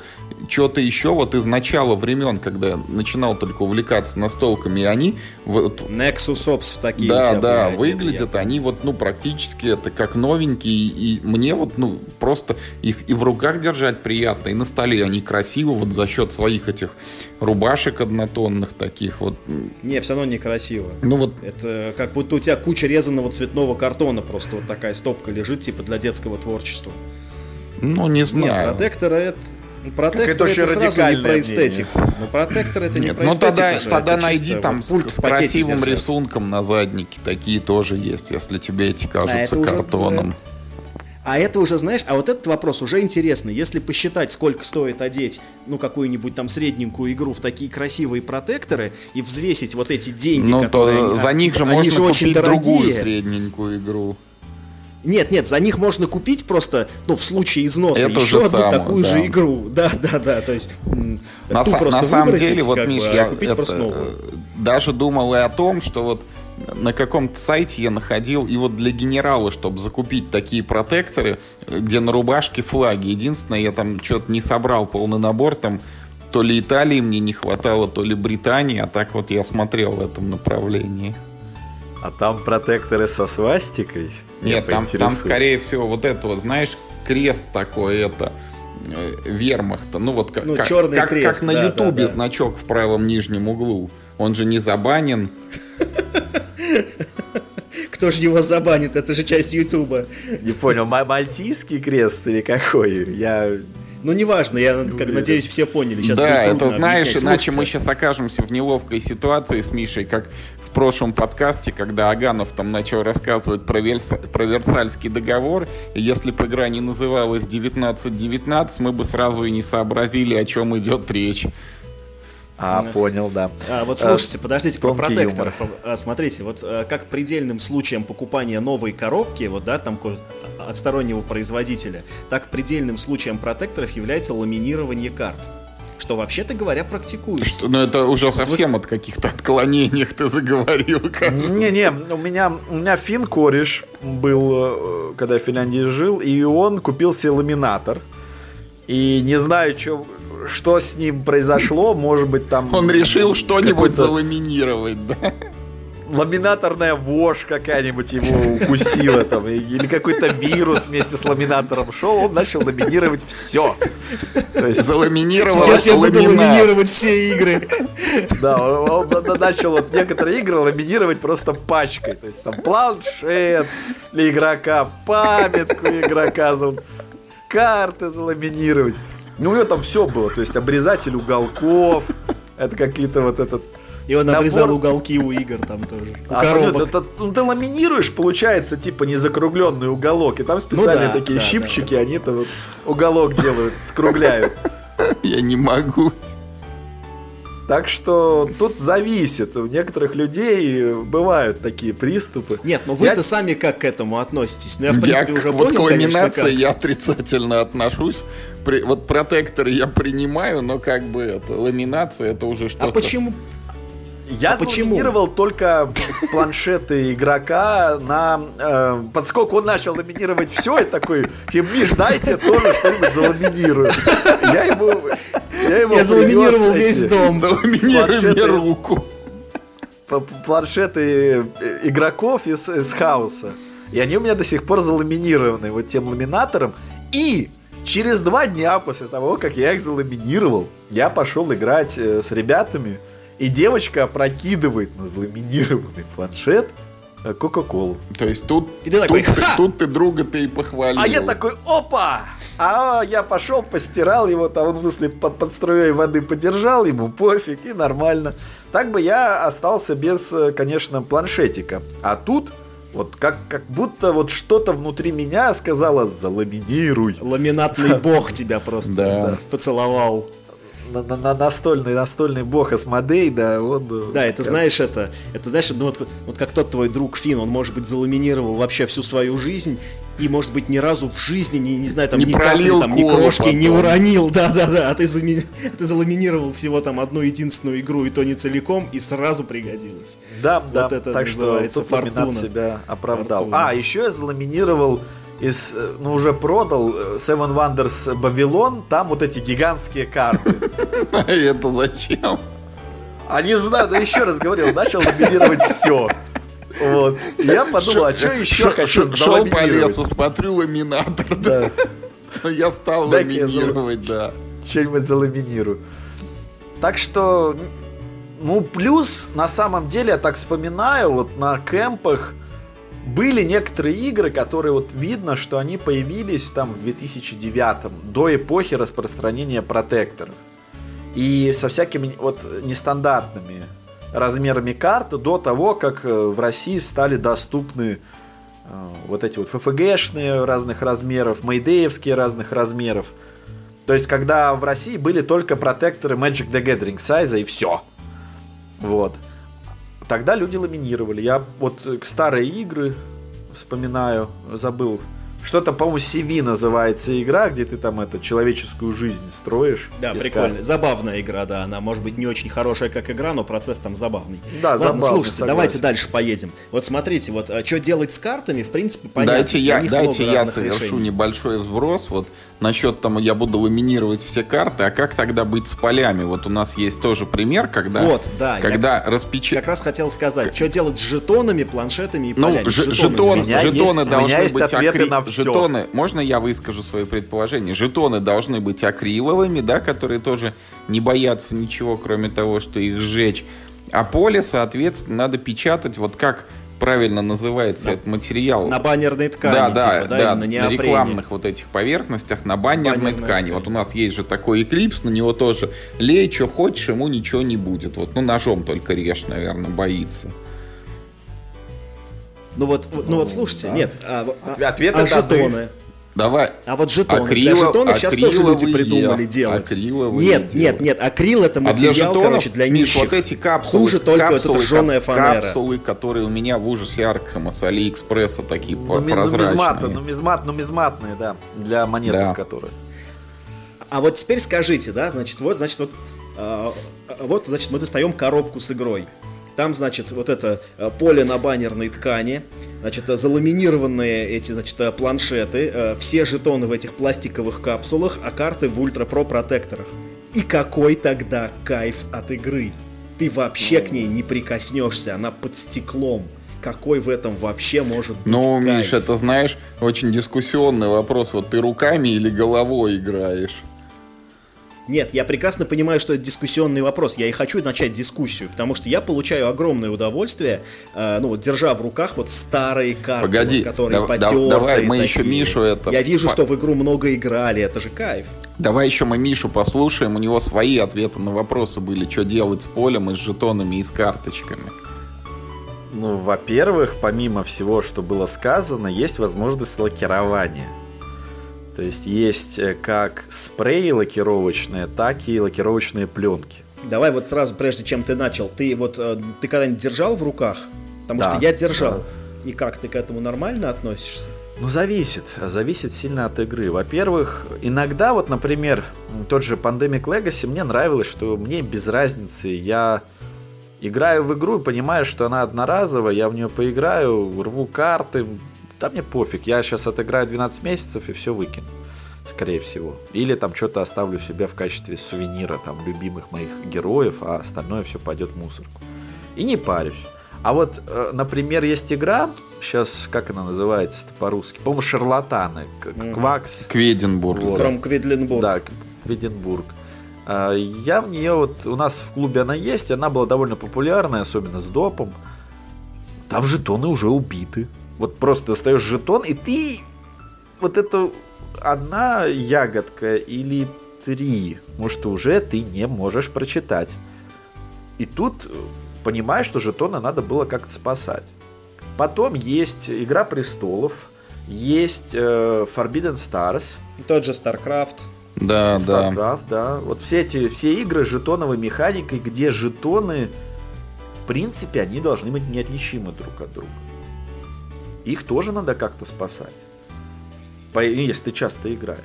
что-то еще вот из начала времен, когда я начинал только увлекаться настолками, и они... Вот, Nexus Ops такие Да, да, выглядят я. они вот, ну, практически это как новенькие, и мне вот, ну, просто их и в руках держать приятно, и на столе они красиво вот за счет своих этих рубашек однотонных таких вот. Не, все равно некрасиво. Ну вот... Это как будто у тебя куча резаного цветного картона просто вот такая стопка лежит, типа для детского творчества. Ну, не знаю. Нет, протектора это... Протектор это, это сразу не про эстетику. Но протектор это Нет, не про ну эстетику. тогда, же, тогда найди там вот пульт с красивым рисунком на заднике. Такие тоже есть, если тебе эти кажутся а картоном. Уже, а это уже, знаешь, а вот этот вопрос уже интересный. Если посчитать, сколько стоит одеть, ну, какую-нибудь там средненькую игру в такие красивые протекторы и взвесить вот эти деньги, ну, которые... То за них же они можно же купить очень дорогие. другую средненькую игру. Нет, нет, за них можно купить просто, ну, в случае износа, Это еще одну самое, такую да. же игру. Да, да, да. То есть на, ту просто на самом деле, вот, Миш, бы, а я купить это, просто новую. э, даже думал и о том, что вот на каком-то сайте я находил и вот для генерала, чтобы закупить такие протекторы, где на рубашке флаги. Единственное, я там что-то не собрал полный набор, там то ли Италии мне не хватало, то ли Британии, а так вот я смотрел в этом направлении. А там протекторы со свастикой? Нет, там, там скорее всего вот это вот, знаешь, крест такой, это э, вермахта. Ну вот как, Ну, как, черный как, крест, как на да, Ютубе да, да. значок в правом нижнем углу. Он же не забанен. Кто же его забанит? Это же часть Ютуба. Не понял, ма- мальтийский крест или какой? Я... Ну, неважно, я как надеюсь, все поняли. Сейчас да, это знаешь, иначе мы сейчас окажемся в неловкой ситуации с Мишей, как в прошлом подкасте, когда Аганов там начал рассказывать про, Верса- про Версальский договор, и если бы игра не называлась 1919, мы бы сразу и не сообразили, о чем идет речь. А, Да. понял, да. А, вот Э, слушайте, подождите, про протектор. юмор. Про- а, Смотрите, вот э, как предельным случаем покупания новой коробки, вот да, там от стороннего производителя, так предельным случаем протекторов является ламинирование карт. Что вообще-то говоря практикуется. Что, ну это уже совсем от каких-то отклонениях ты заговорил. Не-не, у меня, у меня фин кореш был, э, когда я в Финляндии жил, и он купил себе ламинатор. И не знаю, чё, что с ним произошло, может быть там... Он решил что-нибудь заламинировать, да? Ламинаторная вошь какая-нибудь его укусила там, или какой-то вирус вместе с ламинатором шел, он начал ламинировать все. То есть, Заламинировал Сейчас я буду ламинат. ламинировать все игры. Да, он, он на- на- начал вот некоторые игры ламинировать просто пачкой. То есть там планшет для игрока, памятку игрока, карты заламинировать. Ну, у него там все было, то есть обрезатель уголков, это какие-то вот этот... И он Набор- обрезал уголки у игр там тоже. У А, ну, коробок. это- ну, ты ламинируешь, получается, типа, незакругленный уголок, и там специальные да, такие да, да, щипчики, они-то вот уголок делают, скругляют. Я не могу. Так что тут зависит. У некоторых людей бывают такие приступы. Нет, ну Я- вы-то сами как к этому относитесь? Ну я в принципе я, уже вот понял, конечно, как. я отрицательно отношусь. При- вот протекторы я принимаю, но как бы это ламинация это уже что-то. А почему? Я А почему? заламинировал только планшеты игрока на... э, подскольку он начал ламинировать все, и такой, тем Миш, дайте тоже что-нибудь заламинирую. Я ему... Я, ему Я заламинировал весь дом. Заламинируй мне руку. планшеты э, игроков из, из хаоса. И они у меня до сих пор заламинированы вот тем ламинатором. И через два дня после того, как я их заламинировал, я пошел играть э, с ребятами, и девочка опрокидывает на заламинированный планшет э, Кока-Колу. То есть тут, И ты такой, тут, ты- «Ха!» тут ты друга ты и похвалил. А я такой, опа! А я пошел, постирал его, там он мысли под струей воды подержал, ему пофиг, и нормально. Так бы я остался без, э, конечно, планшетика. А тут, вот как, как будто вот что-то внутри меня сказала, заламинируй. Ламинатный бог тебя просто поцеловал. На, на- на- настольный, настольный бог Асмодей, да, он... э, Да, это как- знаешь, это, это знаешь, ну вот, вот как тот твой друг Фин, он, может быть, заламинировал вообще всю свою жизнь, и, может быть, ни разу в жизни, не, не знаю, там, Не ни пролил капли, там, ни крошки не потом. уронил, да-да-да, а ты, зами- ты заламинировал всего там одну единственную игру, и то не целиком, и сразу пригодилось. Да, да. это так называется что фортуна. себя оправдал. Фортуна. А, еще я заламинировал из, э, ну уже продал э, Seven Wonders Babylon, там вот эти гигантские карты. А это зачем? А не знаю, да еще раз говорил, начал ламинировать все. Вот. И я подумал, а что еще хочу Шел по лесу, смотрю ламинатор, да. Да, Я стал ламинировать, да. что-нибудь заламинирую. Так что, ну, плюс, на самом деле, я так вспоминаю, вот на кемпах были некоторые игры, которые вот видно, что они появились там в 2009 до эпохи распространения протекторов. И со всякими вот нестандартными размерами карт до того, как э, в России стали доступны э, вот эти вот ФФГшные разных размеров, мейдеевские разных размеров. То есть, когда в России были только протекторы Magic the Gathering сайза и все. Вот. Тогда люди ламинировали. Я вот э, старые игры вспоминаю, забыл. Что-то, по-моему, CV называется игра, где ты там это человеческую жизнь строишь. Да, прикольно. Забавная игра, да. Она может быть не очень хорошая как игра, но процесс там забавный. Да, Ладно, забавный, слушайте, согласен. давайте дальше поедем. Вот смотрите, вот что делать с картами, в принципе, понятно. Дайте я, дайте я совершу решений. небольшой вброс. Вот насчет там я буду ламинировать все карты, а как тогда быть с полями? Вот у нас есть тоже пример, когда, Вот, да, я когда распечатать. Как раз хотел сказать, что делать с жетонами, планшетами и Ну, полями. Жетонами жетоны, жетоны есть- у меня должны есть быть ответы акри- на всё. Жетоны. Можно я выскажу свои предположения? Жетоны должны быть акриловыми, да, которые тоже не боятся ничего, кроме того, что их сжечь. А поле, соответственно, надо печатать, вот как правильно называется этот материал. На баннерной ткани, да, да, типа, да, да, или на на рекламных вот этих поверхностях, на баннерной Баннерной ткани. ткани. Вот у нас есть же такой эклипс, на него тоже лей, что хочешь, ему ничего не будет. Вот, ну, ножом только режь, наверное, боится. Ну вот, вот- ну вот слушайте, да. нет, а, а- Ответы а даны. жетоны? Давай. А вот жетоны. Акрило- для жетонов сейчас тоже люди придумали я- делать. акриловые Нет, нет, нет, акрил это А для материал, жетонов, короче, для Миш, нищих. вот эти капсулы, Хуже только вот капсулы, эта жженая фанера. Капсулы, которые у меня в ужасе Аркхема с Алиэкспресса такие Ну, ми- прозрачные. нумизматы, нумизмат, нумизматные, да, для монеток, Да. которые. А вот теперь скажите, да, значит, вот, значит, вот, а, вот, значит, мы достаем коробку с игрой. Там, значит, вот это а, поле на баннерной ткани, значит, а, заламинированные эти, значит, а, планшеты, все жетоны в этих пластиковых капсулах, а карты в Ультра Про протекторах. И какой тогда кайф от игры? Ты вообще к ней не прикоснешься, она под стеклом. Какой в этом вообще может быть Ну, кайф? Миш, это, знаешь, очень дискуссионный вопрос. Вот ты руками или головой играешь? Нет, я прекрасно понимаю, что это дискуссионный вопрос. Я и хочу начать дискуссию, потому что я получаю огромное удовольствие, э, ну вот держа в руках вот старые карты, Погоди, вот, которые дав- потертые давай мы еще такие. Мишу это Я вижу, что в игру много играли, это же кайф. Давай еще мы Мишу послушаем. У него свои ответы на вопросы были. Что делать с полем и с жетонами и с карточками. Ну, во-первых, помимо всего, что было сказано, есть возможность лакирования. То есть есть э, как спреи лакировочные, так и лакировочные пленки. Давай вот сразу, прежде чем ты начал, ты вот э, ты когда-нибудь держал в руках? Потому Да, что я держал. да. И как ты к этому нормально относишься? Ну, зависит. Зависит сильно от игры. Во-первых, иногда, вот, например, тот же Pandemic Legacy, мне нравилось, что мне без разницы. Я играю в игру и понимаю, что она одноразовая, я в нее поиграю, рву карты. Да мне пофиг, я сейчас отыграю 12 месяцев и все выкину. Скорее всего. Или там что-то оставлю себе в качестве сувенира, там, любимых моих героев, а остальное все пойдет в мусорку. И не парюсь. А вот, э, например, есть игра, сейчас, как она называется по-русски? По-моему, шарлатаны. Квакс. Кведенбург. Вот. From Кведленбург. Да, Веденбург. А, Я в нее вот, у нас в клубе она есть, она была довольно популярная, особенно с допом. Там жетоны уже убиты. Вот просто достаешь жетон, и ты вот это одна ягодка или три, может, уже ты не можешь прочитать. И тут понимаешь, что жетоны надо было как-то спасать. Потом есть Игра престолов, есть э, Forbidden Stars, Тот же StarCraft. Да, да. StarCraft, да. Вот все эти все игры с жетоновой механикой, где жетоны, в принципе, они должны быть неотличимы друг от друга. Их тоже надо как-то спасать. Если ты часто играешь.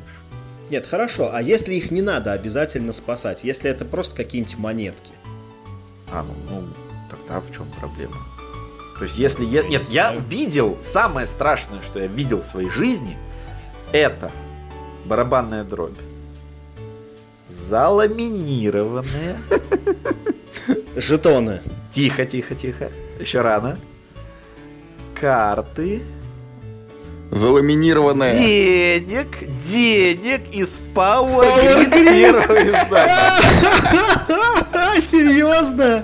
Нет, хорошо, а если их не надо обязательно спасать, если это просто какие-нибудь монетки? А, ну, ну, тогда в чем проблема? То есть, если я... Нет, Не я видел, самое страшное, что я видел в своей жизни, это барабанная дробь. Заламинированная. Жетоны. Тихо, тихо, тихо. Еще рано. Карты. Заламинированная. Денег, денег из Power Grid первого издания. Серьезно?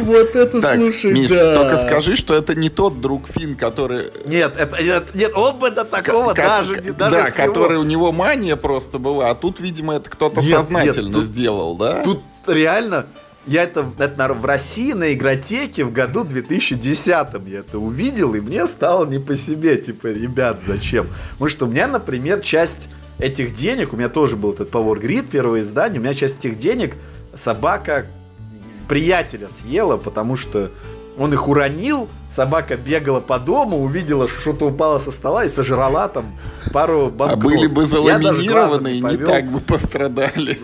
Вот это, Так, слушай, Миш, да. только скажи, что это не тот друг Фин, который... Нет, это, нет, нет, он бы до такого ко- даже, ко- не даже да, который у него мания просто была, а тут, видимо, это кто-то Нет, сознательно нет, тут- сделал, да? Тут реально, я это, это на- в России на игротеке в году 2010 я это увидел, и мне стало не по себе, типа, ребят, зачем? Потому что у меня, например, часть этих денег, у меня тоже был этот Power Grid, первое издание, у меня часть этих денег собака приятеля съела, потому что он их уронил, собака бегала по дому, увидела, что что-то упало со стола и сожрала там пару а банкнот. были бы заламинированные, не так бы пострадали.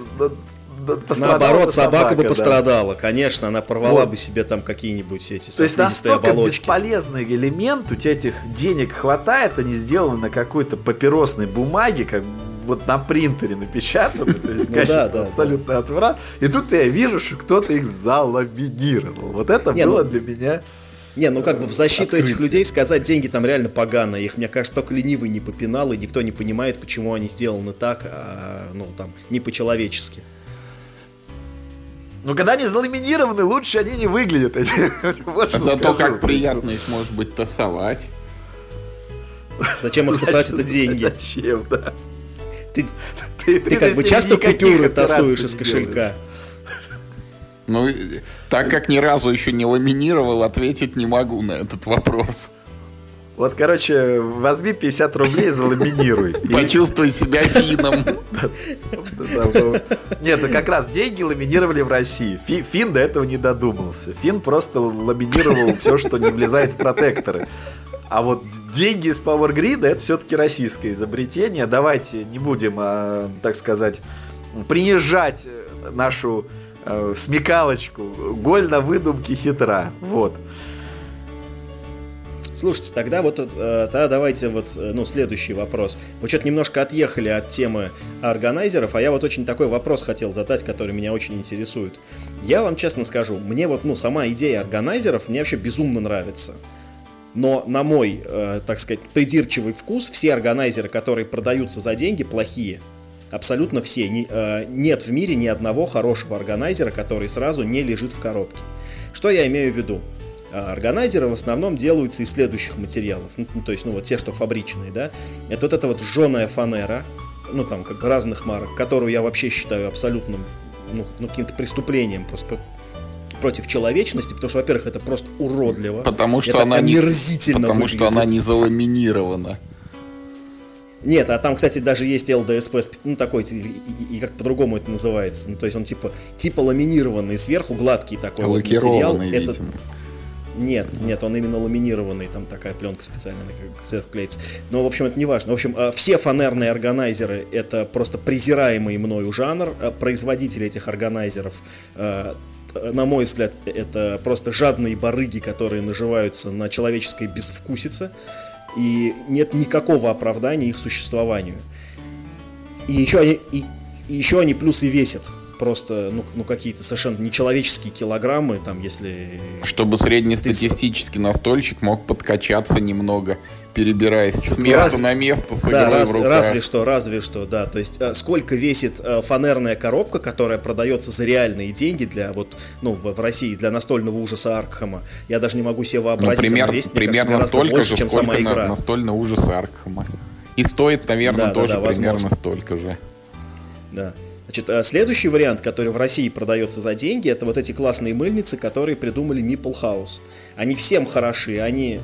Наоборот, собака бы да. пострадала. Конечно, она порвала Вот. бы себе там какие-нибудь эти То есть настолько оболочки. бесполезный элемент, у тебя этих денег хватает, они сделаны на какой-то папиросной бумаге, как вот на принтере напечатаны, то есть Ну качество да, да, абсолютно отврат. И тут я вижу, что кто-то их заламинировал. Вот это Не, было ну- для меня... Не, ну как бы в защиту Открытие. этих людей сказать, деньги там реально поганые. Их, мне кажется, только ленивый не попинал, и никто не понимает, почему они сделаны так, а, ну там, не по-человечески. Но когда они заламинированы, лучше они не выглядят. Вот что Зато скажу. как приятно их, может быть, тасовать. Зачем их тасовать это деньги? Зачем, да. Ты, Ты, ты как бы часто купюры тасуешь из кошелька. Ну, так как ни разу еще не ламинировал, ответить не могу на этот вопрос. Вот, короче, возьми 50 рублей, заламинируй. И- Почувствуй себя ну, Нет, ну как раз деньги ламинировали в России. Фи- Фин до этого не додумался. Фин просто ламинировал все, что не влезает в протекторы. А вот деньги из Power Grid это все-таки российское изобретение. Давайте не будем, а, так сказать, принижать нашу э, смекалочку. Голь на выдумке хитра. Вот. Слушайте, тогда вот тут, э, тогда давайте вот, э, ну, следующий вопрос. Мы что-то немножко отъехали от темы органайзеров, а я вот очень такой вопрос хотел задать, который меня очень интересует. Я вам честно скажу, мне вот, ну, сама идея органайзеров мне вообще безумно нравится. Но на мой, э, так сказать, придирчивый вкус, все органайзеры, которые продаются за деньги, плохие. Абсолютно все. Нет в мире ни одного хорошего органайзера, который сразу не лежит в коробке. Что я имею в виду? А Органайзеры в основном делаются из следующих материалов. Ну, ну, то есть, ну, вот те, что фабричные, да. Это вот эта вот жженая фанера, ну, там, как бы разных марок, которую я вообще считаю абсолютным, ну, ну, каким-то преступлением просто про- против человечности, потому что, во-первых, это просто уродливо. Потому что Это она не... Потому что выглядит. она не заламинирована. Нет, а там, кстати, даже есть ЛДСП, сп- ну такой, и, и- как по-другому это называется. Ну, то есть он типа, типа ламинированный сверху, гладкий такой вот материал. Лакированный, Это, видимо. Нет, нет, он именно ламинированный, там такая пленка специальная как сверху клеится. Но, в общем, это не важно. В общем, э, все фанерные органайзеры — это просто презираемый мною жанр. Э, Производители этих органайзеров, т- на мой взгляд, это просто жадные барыги, которые наживаются на человеческой безвкусице. И нет никакого оправдания их существованию. И еще они, и, и еще они плюс весят. Просто, ну, ну какие-то совершенно нечеловеческие килограммы, там, если Чтобы среднестатистический настольщик мог подкачаться немного, перебираясь с места раз- на место с Да, раз- в руках. разве что, разве что, да. То есть, э, сколько весит э, фанерная коробка, которая продается за реальные деньги для вот, ну, в, России для настольного ужаса Аркхема. Я даже не могу себе Ну, вообразить, пример- она весит, кажется, примерно гораздо столько больше, же, чем сколько сама игра. настольный ужас Аркхема. И стоит, наверное, Да, да, тоже да, примерно возможно. столько же. Да. Значит, э, следующий вариант, который в России продается за деньги, это вот эти классные мыльницы, которые придумали Meeple House. Они всем хороши, они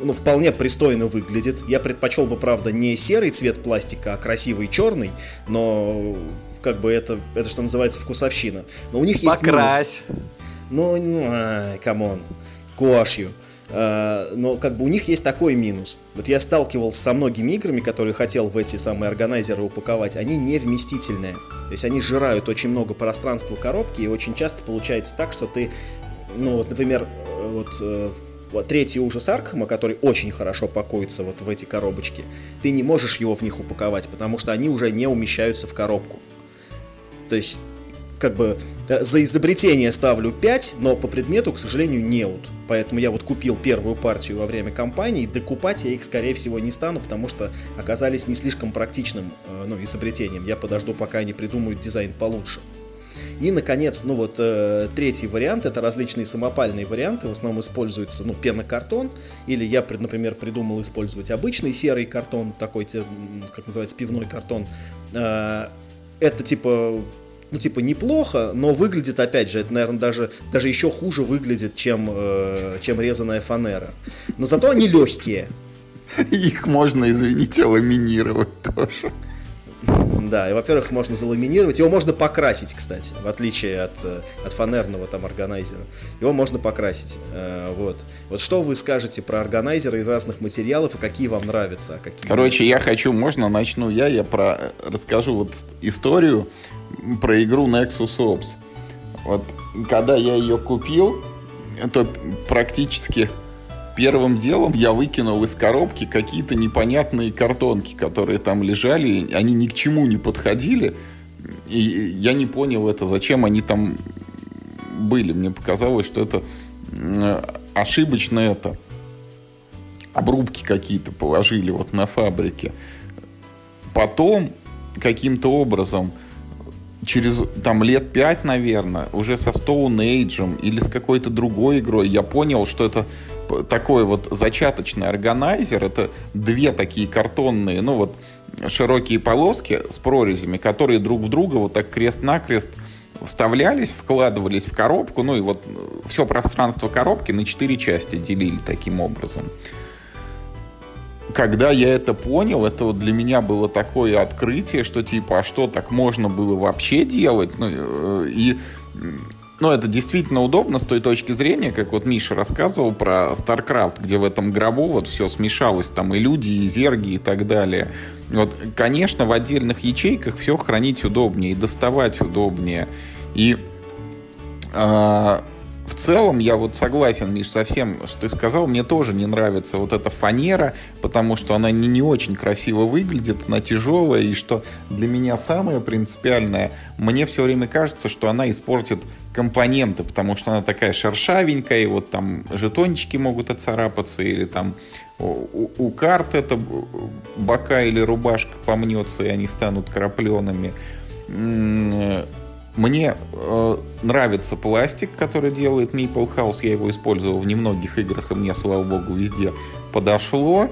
ну, вполне пристойно выглядят. Я предпочел бы, правда, не серый цвет пластика, а красивый черный, но как бы это, это что называется вкусовщина. Но у них есть минус. Покрась. Ну, come on, гуашью. Э, но как бы у них есть такой минус. Вот я сталкивался со многими играми, которые хотел в эти самые органайзеры упаковать, они не вместительные. То есть они сжирают очень много пространства коробки, и очень часто получается так, что ты, ну вот, например, вот э, третий ужас Аркхема, который очень хорошо пакуется вот в эти коробочки, ты не можешь его в них упаковать, потому что они уже не умещаются в коробку. То есть, как бы, э, за изобретение ставлю 5, но по предмету, к сожалению, неуд. Поэтому я вот купил первую партию во время кампании, докупать я их, скорее всего, не стану, потому что оказались не слишком практичным э, ну, изобретением. Я подожду, пока они придумают дизайн получше. И, наконец, ну вот э, третий вариант, это различные самопальные варианты, в основном используется, ну, пенокартон, или я, например, придумал использовать обычный серый картон, такой, как называется, пивной картон. Э, это типа ну, типа, неплохо, но выглядит, опять же, это, наверное, даже, даже еще хуже выглядит, чем, э, чем резаная фанера. Но зато они легкие. Их можно, извините, ламинировать тоже. Да, и, во-первых, можно заламинировать. Его можно покрасить, кстати, в отличие от, э, от фанерного там органайзера. Его можно покрасить. Э, вот. Вот что вы скажете про органайзеры из разных материалов и какие вам нравятся? А какие Короче, я хочу, можно начну я, я про расскажу вот историю про игру Nexus Ops. Вот когда я ее купил, то практически первым делом я выкинул из коробки какие-то непонятные картонки, которые там лежали, они ни к чему не подходили. И я не понял это, зачем они там были. Мне показалось, что это ошибочно это. Обрубки какие-то положили вот на фабрике. Потом каким-то образом через там лет пять, наверное, уже со Stone Age или с какой-то другой игрой я понял, что это такой вот зачаточный органайзер. Это две такие картонные, ну вот, широкие полоски с прорезями, которые друг в друга вот так крест-накрест вставлялись, вкладывались в коробку, ну и вот все пространство коробки на четыре части делили таким образом. Когда я это понял, это вот для меня было такое открытие, что типа, а что так можно было вообще делать? Ну, э, и ну, это действительно удобно с той точки зрения, как вот Миша рассказывал про StarCraft, где в этом гробу вот все смешалось, там и люди, и зерги, и так далее. Вот, конечно, в отдельных ячейках все хранить удобнее, и доставать удобнее. И э, в целом я вот согласен, Миш, со всем, что ты сказал. Мне тоже не нравится вот эта фанера, потому что она не, не очень красиво выглядит, она тяжелая, и что для меня самое принципиальное, мне все время кажется, что она испортит компоненты, потому что она такая шершавенькая, и вот там жетончики могут отцарапаться, или там у, у карт это бока или рубашка помнется, и они станут крапленными. Мне э, нравится пластик, который делает Maple House. Я его использовал в немногих играх, и мне, слава богу, везде подошло.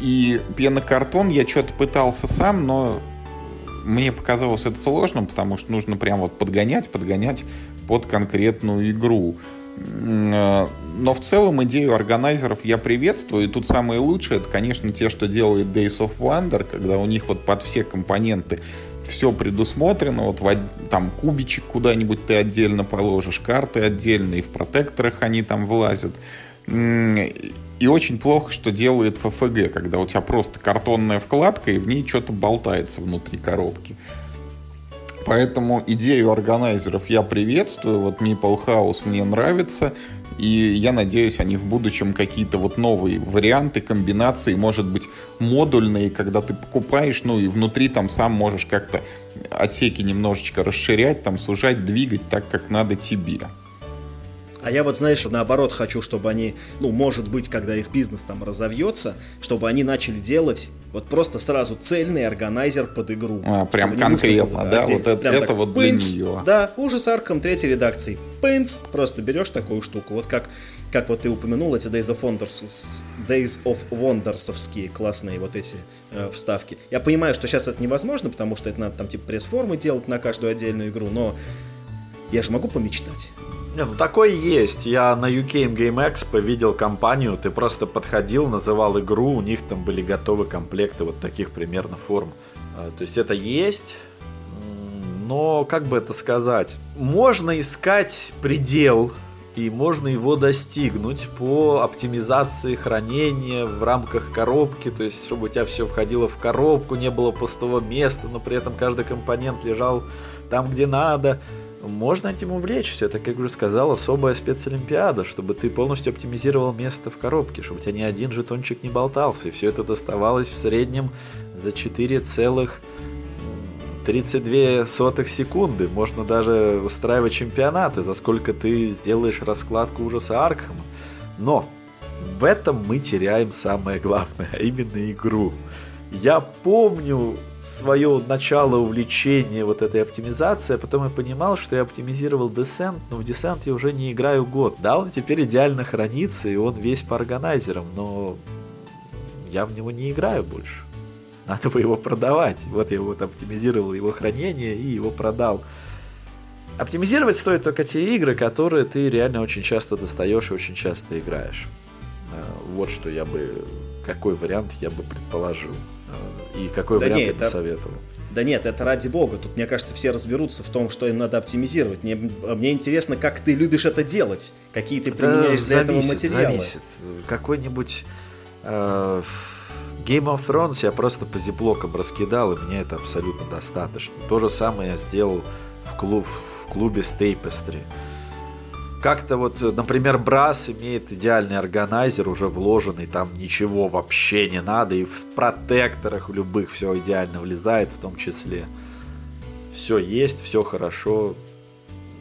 И пенокартон я что-то пытался сам, но мне показалось это сложным, потому что нужно прям вот подгонять, подгонять под конкретную игру. Э, но в целом идею органайзеров я приветствую. И тут самые лучшие, это, конечно, те, что делает Days of Wonder, когда у них вот под все компоненты все предусмотрено, вот там кубичек куда-нибудь ты отдельно положишь, карты отдельно, и в протекторах они там влазят. И очень плохо, что делает FFG, когда у тебя просто картонная вкладка, и в ней что-то болтается внутри коробки. Поэтому идею органайзеров я приветствую. Вот Meeple House мне нравится. И я надеюсь, они в будущем какие-то вот новые варианты, комбинации, может быть, модульные, когда ты покупаешь, ну и внутри там сам можешь как-то отсеки немножечко расширять, там сужать, двигать так, как надо тебе. А я вот, знаешь, наоборот хочу, чтобы они, ну, может быть, когда их бизнес там разовьется, чтобы они начали делать вот просто сразу цельный органайзер под игру. А, прям конкретно, да? Отдельно. Вот это, прям это так, вот для нее. Да, ужас Арком третьей редакции. Пынц, просто берешь такую штуку. Вот как, как вот ты упомянул, эти Days of Wonders, Days of Wondersовские классные вот эти э, вставки. Я понимаю, что сейчас это невозможно, потому что это надо там типа пресс-формы делать на каждую отдельную игру, но я же могу помечтать. Не, ну такой есть. Я на UK Game Expo видел компанию, ты просто подходил, называл игру, у них там были готовы комплекты вот таких примерно форм. А, то есть это есть, но как бы это сказать? Можно искать предел и можно его достигнуть по оптимизации хранения в рамках коробки, то есть чтобы у тебя все входило в коробку, не было пустого места, но при этом каждый компонент лежал там, где надо. Можно этим увлечься, это, как уже сказал, особая спецолимпиада, чтобы ты полностью оптимизировал место в коробке, чтобы у тебя ни один жетончик не болтался, и все это доставалось в среднем за 4 целых 32 сотых секунды. Можно даже устраивать чемпионаты, за сколько ты сделаешь раскладку ужаса Аркхема. Но в этом мы теряем самое главное, а именно игру. Я помню свое начало увлечения вот этой оптимизацией, а потом я понимал, что я оптимизировал Descent, но в Descent я уже не играю год. Да, он теперь идеально хранится, и он весь по органайзерам, но я в него не играю больше. Надо бы его продавать. Вот я вот оптимизировал его хранение и его продал. Оптимизировать стоит только те игры, которые ты реально очень часто достаешь и очень часто играешь. Э, вот что я бы, какой вариант я бы предположил. Э, и какой да вариант нет, бы это... советовал. Да нет, это ради бога. Тут, мне кажется, все разберутся в том, что им надо оптимизировать. Мне, мне интересно, как ты любишь это делать. Какие ты применяешь да, для зависит, этого материалы. Зависит. Какой-нибудь... Э, Game of Thrones я просто по зиплокам раскидал, и мне это абсолютно достаточно. То же самое я сделал в, клуб, в клубе с Tapestry. Как-то вот, например, Брас имеет идеальный органайзер, уже вложенный, там ничего вообще не надо, и в протекторах любых все идеально влезает в том числе. Все есть, все хорошо.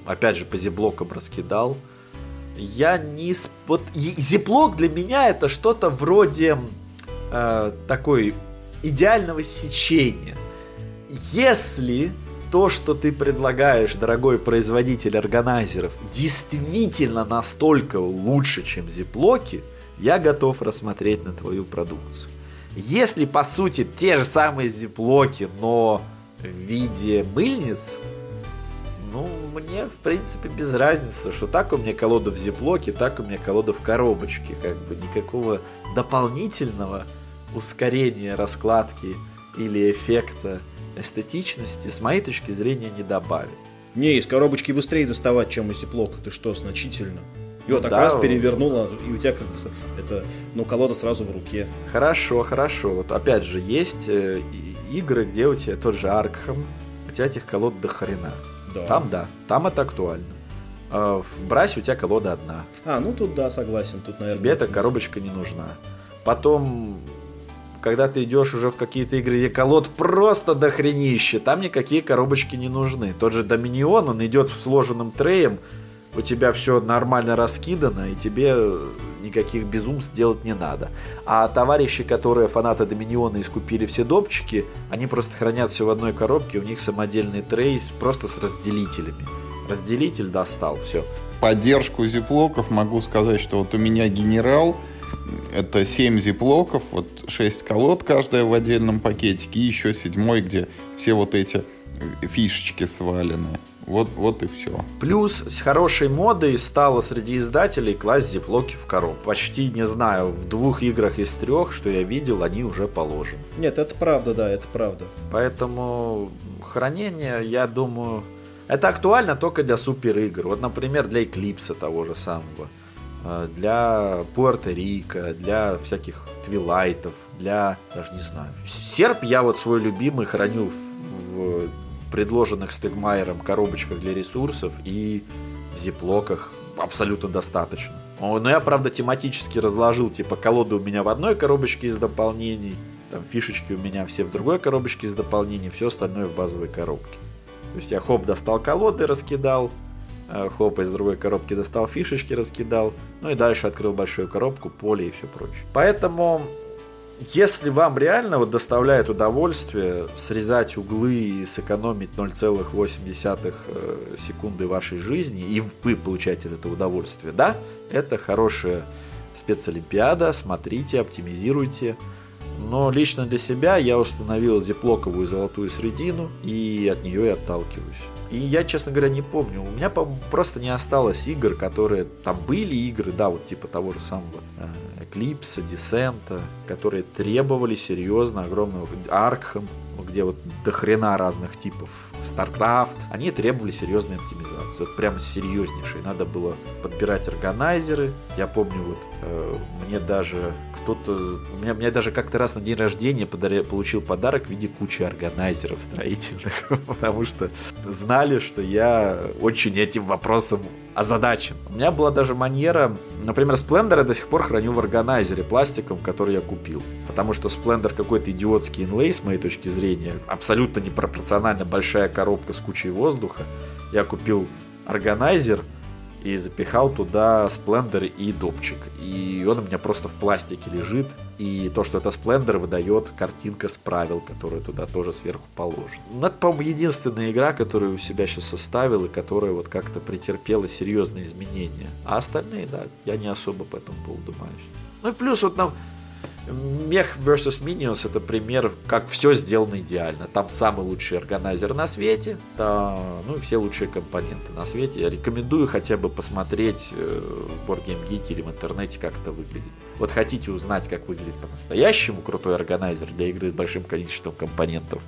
Опять же, по зиблокам раскидал. Я не... Вот зиплок для меня это что-то вроде э, такой идеального сечения. Если то, что ты предлагаешь, дорогой производитель органайзеров, действительно настолько лучше, чем зиплоки, я готов рассмотреть на твою продукцию. Если, по сути, те же самые зиплоки, но в виде мыльниц, ну, мне, в принципе, без разницы, что так у меня колода в зиплоке, так у меня колода в коробочке. Как бы никакого дополнительного ускорения раскладки или эффекта эстетичности, с моей точки зрения, не добавит. Не, из коробочки быстрее доставать, чем из зиплока. Ты что, значительно? Ее так да, раз перевернула, и у тебя как бы это, ну, колода сразу в руке. Хорошо, хорошо. Вот опять же, есть э, игры, где у тебя тот же Аркхам, у тебя этих колод до хрена. Да. Там да, там это актуально. А в Брасе у тебя колода одна. А, ну тут да, согласен, тут, наверное. Тебе эта коробочка не нужна. Потом когда ты идешь уже в какие-то игры, где колод просто дохренище, там никакие коробочки не нужны. Тот же Доминион, он идет в сложенным треем, у тебя все нормально раскидано, и тебе никаких безумств делать не надо. А товарищи, которые фанаты Доминиона искупили все допчики, они просто хранят все в одной коробке, у них самодельный трей просто с разделителями. Разделитель достал, все. Поддержку зиплоков могу сказать, что вот у меня генерал, это 7 зиплоков, вот 6 колод каждая в отдельном пакетике, и еще седьмой, где все вот эти фишечки свалены. Вот, вот и все. Плюс с хорошей модой стало среди издателей класть зиплоки в коробку. Почти, не знаю, в двух играх из трех, что я видел, они уже положены. Нет, это правда, да, это правда. Поэтому хранение, я думаю, это актуально только для супер игр. Вот, например, для Эклипса того же самого. Э, для Пуэрто-Рико, для всяких Твилайтов, для, даже не знаю. Серп я вот свой любимый храню в, в предложенных Стегмайером коробочках для ресурсов и в зиплоках абсолютно достаточно. Но я, правда, тематически разложил, типа, колоды у меня в одной коробочке из дополнений, там фишечки у меня все в другой коробочке из дополнений, все остальное в базовой коробке. То есть я хоп, достал колоды, раскидал, хоп, из другой коробки достал фишечки, раскидал, ну и дальше открыл большую коробку, поле и все прочее. Поэтому, если вам реально вот доставляет удовольствие срезать углы и сэкономить 0,8 э, секунды вашей жизни, и вы получаете это удовольствие, да, это хорошая спецолимпиада, смотрите, оптимизируйте. Но лично для себя я установил зиплоковую золотую средину и от нее и отталкиваюсь. И я, честно говоря, не помню. У меня просто не осталось игр, которые... Там были игры, да, вот типа того же самого Эклипса, Десента, которые требовали серьезно огромного... Аркхам, где вот до хрена разных типов StarCraft, они требовали серьезной оптимизации. Вот прямо серьезнейшей. Надо было подбирать органайзеры. Я помню, вот э, мне даже кто-то... У меня, меня даже как-то раз на день рождения подари, получил подарок в виде кучи органайзеров строительных, потому что знали, что я очень этим вопросом озадачен. У меня была даже манера, например, Splendor я до сих пор храню в органайзере пластиком, который я купил. Потому что Splendor какой-то идиотский инлей, с моей точки зрения, абсолютно непропорционально большая коробка с кучей воздуха. Я купил органайзер, и запихал туда сплендер и допчик. И он у меня просто в пластике лежит. И то, что это сплендер, выдает картинка с правил, которая туда тоже сверху положена. Ну, это, по-моему, единственная игра, которую у себя сейчас составил и которая вот как-то претерпела серьезные изменения. А остальные, да, я не особо по этому поводу маюсь. Ну и плюс вот нам Мех vs. Minions это пример, как все сделано идеально. Там самый лучший органайзер на свете, да, ну и все лучшие компоненты на свете. Я рекомендую хотя бы посмотреть э, в Board Game Geek или в интернете, как это выглядит. Вот хотите узнать, как выглядит по-настоящему крутой органайзер для игры с большим количеством компонентов,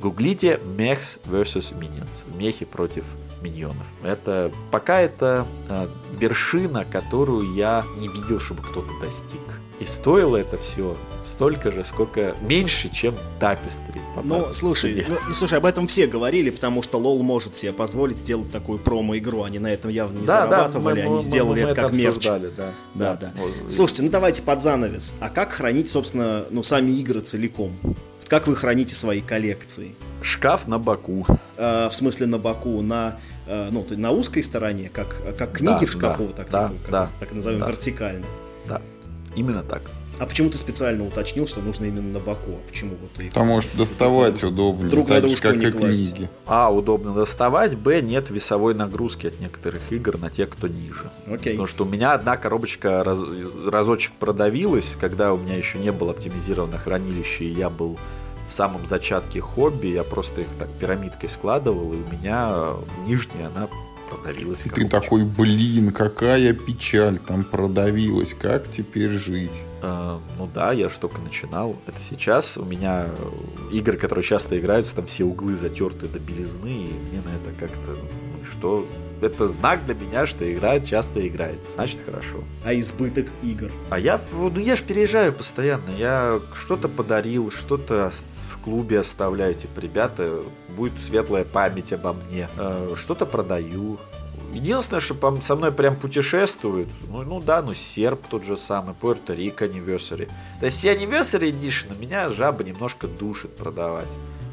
гуглите Mechs vs. Minions. Мехи против миньонов. Это пока это э, вершина, которую я не видел, чтобы кто-то достиг. И стоило это все столько же, сколько меньше, чем Tapestry. Ну, слушай, ну, ну, слушай, об этом все говорили, потому что LoL может себе позволить сделать такую промо-игру. Они на этом явно не да, зарабатывали, да, мы, они мы, сделали мы, мы это как мерч. Да, да, да. да. Слушайте, ну давайте под занавес. А как хранить, собственно, ну, сами игры целиком? Как вы храните свои коллекции? Шкаф на боку. Э, в смысле на боку, на э, ну, на узкой стороне, как, как книги да, в шкафу, да, так, да, типа, да, так назовем, да. вертикально. Именно так. А почему ты специально уточнил, что нужно именно на боку? А почему вот их, Потому что доставать друг, удобнее. Друг на дружку как не класть. Книги. А, удобно доставать. Б, нет весовой нагрузки от некоторых игр на те, кто ниже. Окей. Потому что у меня одна коробочка раз, разочек продавилась, когда у меня еще не было оптимизировано хранилище, и я был в самом зачатке хобби. Я просто их так пирамидкой складывал, и у меня нижняя, она продавилась. И ты такой, блин, какая печаль там продавилась, как теперь жить? Uh, ну да, я же только начинал. Это сейчас у меня игры, которые часто играются, там все углы затерты до белизны, и мне на это как-то, ну что, это знак для меня, что игра часто играется. Значит, хорошо. А избыток игр? А я, ну я же переезжаю постоянно. Я что-то подарил, что-то в клубе оставляю, типа, ребята, будет светлая память обо мне. Э, что-то продаю. Единственное, что со мной прям путешествуют, ну, ну да, ну серп тот же самый, Пуэрто-Рико Anniversary. То есть Anniversary Edition меня жаба немножко душит продавать.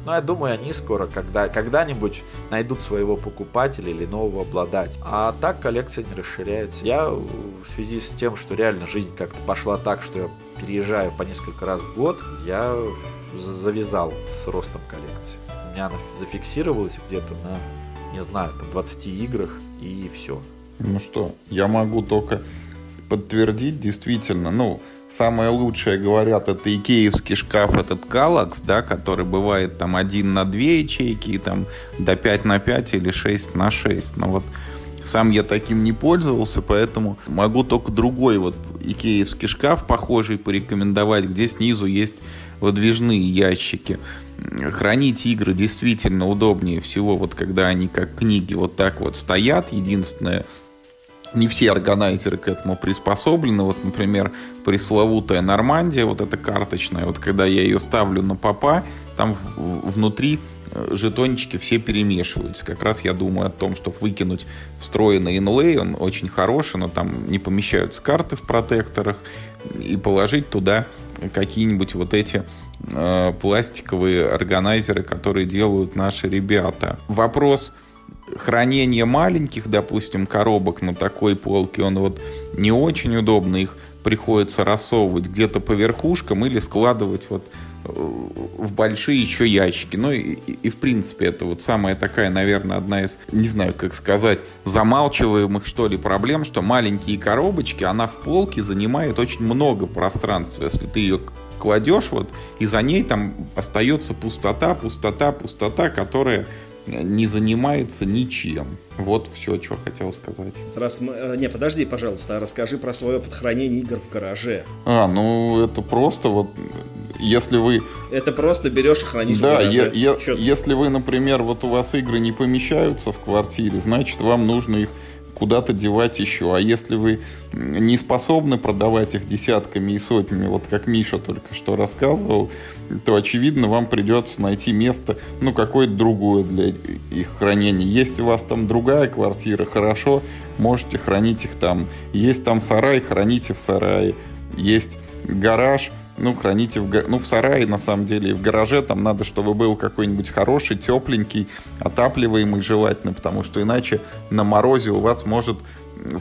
Но я думаю, они скоро когда, когда-нибудь найдут своего покупателя или нового обладателя. А так коллекция не расширяется. Я в связи с тем, что реально жизнь как-то пошла так, что я переезжаю по несколько раз в год, я завязал с ростом коллекции. Меня она зафиксировалась где-то на, не знаю, там 20 играх и все. Ну что, я могу только подтвердить, действительно, ну, самое лучшее, говорят, это икеевский шкаф, этот Galax, да, который бывает там один на две ячейки, там до 5 на 5 или 6 на 6. Но вот сам я таким не пользовался, поэтому могу только другой вот икеевский шкаф, похожий, порекомендовать, где снизу есть выдвижные ящики. Хранить игры действительно удобнее всего, вот когда они как книги вот так вот стоят. Единственное, не все органайзеры к этому приспособлены. Вот, например, пресловутая Нормандия, вот эта карточная, вот когда я ее ставлю на попа, там внутри э, жетончики все перемешиваются. Как раз я думаю о том, чтобы выкинуть встроенный инлей, он очень хороший, но там не помещаются карты в протекторах, и положить туда какие-нибудь вот эти э, пластиковые органайзеры, которые делают наши ребята. Вопрос хранения маленьких, допустим, коробок на такой полке, он вот не очень удобно, их приходится рассовывать где-то по верхушкам или складывать вот э, в большие еще ящики. Ну и, и, и в принципе это вот самая такая, наверное, одна из, не знаю, как сказать, замалчиваемых что ли проблем, что маленькие коробочки, она в полке занимает очень много пространства. Если ты ее кладешь вот, и за ней там остается пустота, пустота, пустота, которая не занимается ничем. Вот все, что хотел сказать. Раз мы... Э, не, подожди, пожалуйста, расскажи про свой опыт хранения игр в гараже. А, ну это просто вот если вы... Это просто берешь и хранишь да, в гараже. Я, я, если вы, например, вот у вас игры не помещаются в квартире, значит, вам нужно их куда-то девать еще. А если вы не способны продавать их десятками и сотнями, вот как Миша только что рассказывал, то, очевидно, вам придется найти место, ну, какое-то другое для их хранения. Есть у вас там другая квартира, хорошо, можете хранить их там. Есть там сарай, храните в сарае. Есть гараж, ну, храните в, ну, в сарае, на самом деле, и в гараже там надо, чтобы был какой-нибудь хороший, тепленький, отапливаемый желательно, потому что иначе на морозе у вас может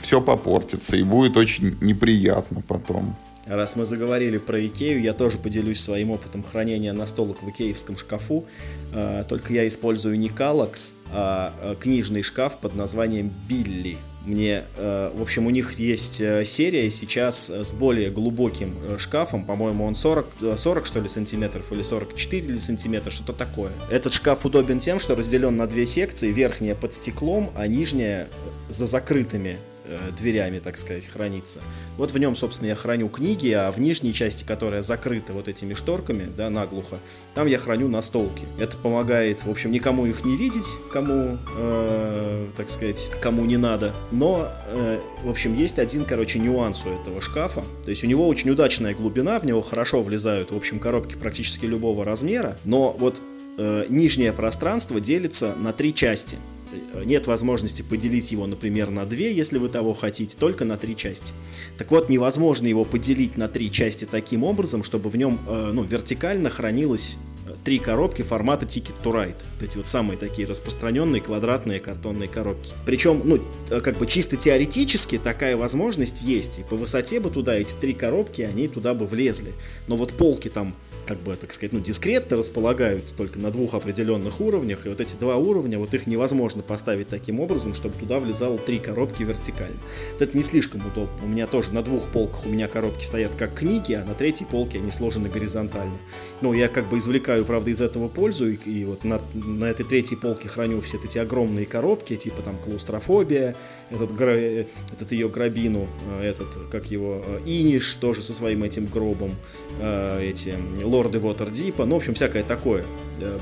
все попортиться и будет очень неприятно потом. Раз мы заговорили про Икею, я тоже поделюсь своим опытом хранения настолок в икеевском шкафу. А, только я использую не Калакс, а, а книжный шкаф под названием Билли. Мне, э, в общем, у них есть э, серия сейчас с более глубоким э, шкафом, по-моему, он 40, 40 что ли сантиметров или 44 или сантиметра, что-то такое. Этот шкаф удобен тем, что разделен на две секции, верхняя под стеклом, а нижняя за закрытыми э, дверями, так сказать, хранится. Вот в нем, собственно, я храню книги, а в нижней части, которая закрыта вот этими шторками, да, наглухо, там я храню настолки. Это помогает, в общем, никому их не видеть, кому, э, так сказать, кому не надо. Но, э, в общем, есть один, короче, нюанс у этого шкафа. То есть у него очень удачная глубина, в него хорошо влезают, в общем, коробки практически любого размера, но вот э, нижнее пространство делится на три части. Э, нет возможности поделить его, например, на две, если вы того хотите, только на три части. Так вот, невозможно его поделить на три части таким образом, чтобы в нем э, ну, вертикально хранилось э, три коробки формата Ticket to Ride. Вот эти вот самые такие распространенные квадратные картонные коробки. Причем, ну, как бы чисто теоретически такая возможность есть. И по высоте бы туда эти три коробки, они туда бы влезли. Но вот полки там как бы, так сказать, ну, дискретно располагаются только на двух определенных уровнях, и вот эти два уровня, вот их невозможно поставить таким образом, чтобы туда влезало три коробки вертикально. Вот это не слишком удобно. У меня тоже на двух полках у меня коробки стоят как книги, а на третьей полке они сложены горизонтально. Ну, я как бы извлекаю, правда, из этого пользу, и, и вот на, на этой третьей полке храню все эти огромные коробки, типа там клаустрофобия, этот, этот ее грабину, э, этот, как его, э, Иниш, тоже со своим этим гробом, э, эти лорды Waterdeep, ну, в общем, всякое такое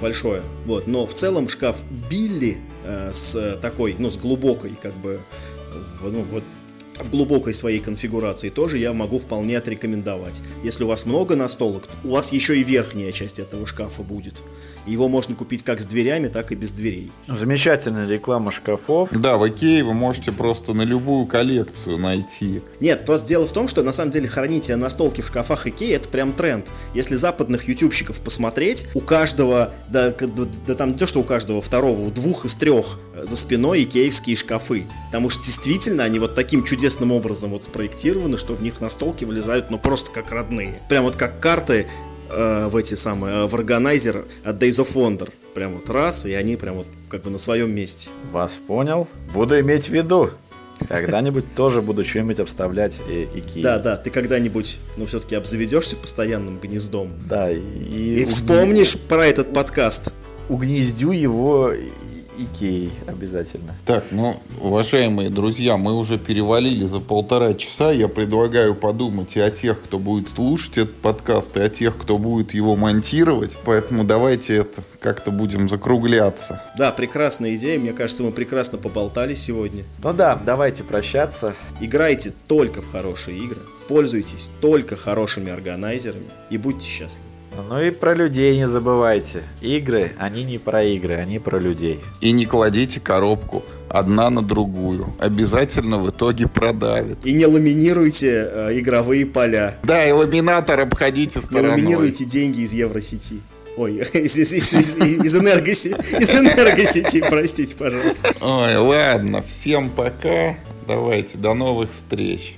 большое. Вот. Но в целом шкаф Билли с такой, ну, с глубокой, как бы, ну, вот в глубокой своей конфигурации тоже я могу вполне отрекомендовать. Если у вас много настолок, у вас еще и верхняя часть этого шкафа будет. Его можно купить как с дверями, так и без дверей. Замечательная реклама шкафов. Да, в Икее вы можете просто на любую коллекцию найти. Нет, просто дело в том, что на самом деле хранить настолки в шкафах Икеи это прям тренд. Если западных ютубщиков посмотреть, у каждого, да, да, да там не то, что у каждого второго, у двух из трех за спиной икеевские шкафы. Потому что действительно они вот таким чудесным образом вот спроектированы, что в них настолки влезают ну просто как родные. Прям вот как карты э, в эти самые, э, в органайзер от Days of Wonder. Прям вот раз, и они прям вот как бы на своем месте. Вас понял. Буду иметь в виду. Когда-нибудь тоже буду что-нибудь обставлять и Икеи. Да, да, ты когда-нибудь, ну, все-таки обзаведешься постоянным гнездом. Да, и... И вспомнишь про этот подкаст. Угнездю его Икеей обязательно. Так, ну, уважаемые друзья, мы уже перевалили за полтора часа. Я предлагаю подумать и о тех, кто будет слушать этот подкаст, и о тех, кто будет его монтировать. Поэтому давайте это как-то будем закругляться. Да, прекрасная идея. Мне кажется, мы прекрасно поболтали сегодня. Ну да, давайте прощаться. Играйте только в хорошие игры. Пользуйтесь только хорошими органайзерами и будьте счастливы. Ну и про людей не забывайте. Игры, они не про игры, они про людей. И не кладите коробку одна на другую. Обязательно в итоге продавит. И не ламинируйте э, игровые поля. Да, и ламинатор обходите стороной. Не ламинируйте деньги из Евросети. Ой, из, из, из, из, из, энергосети, из энергосети, простите, пожалуйста. Ой, ладно, всем пока. Давайте, до новых встреч.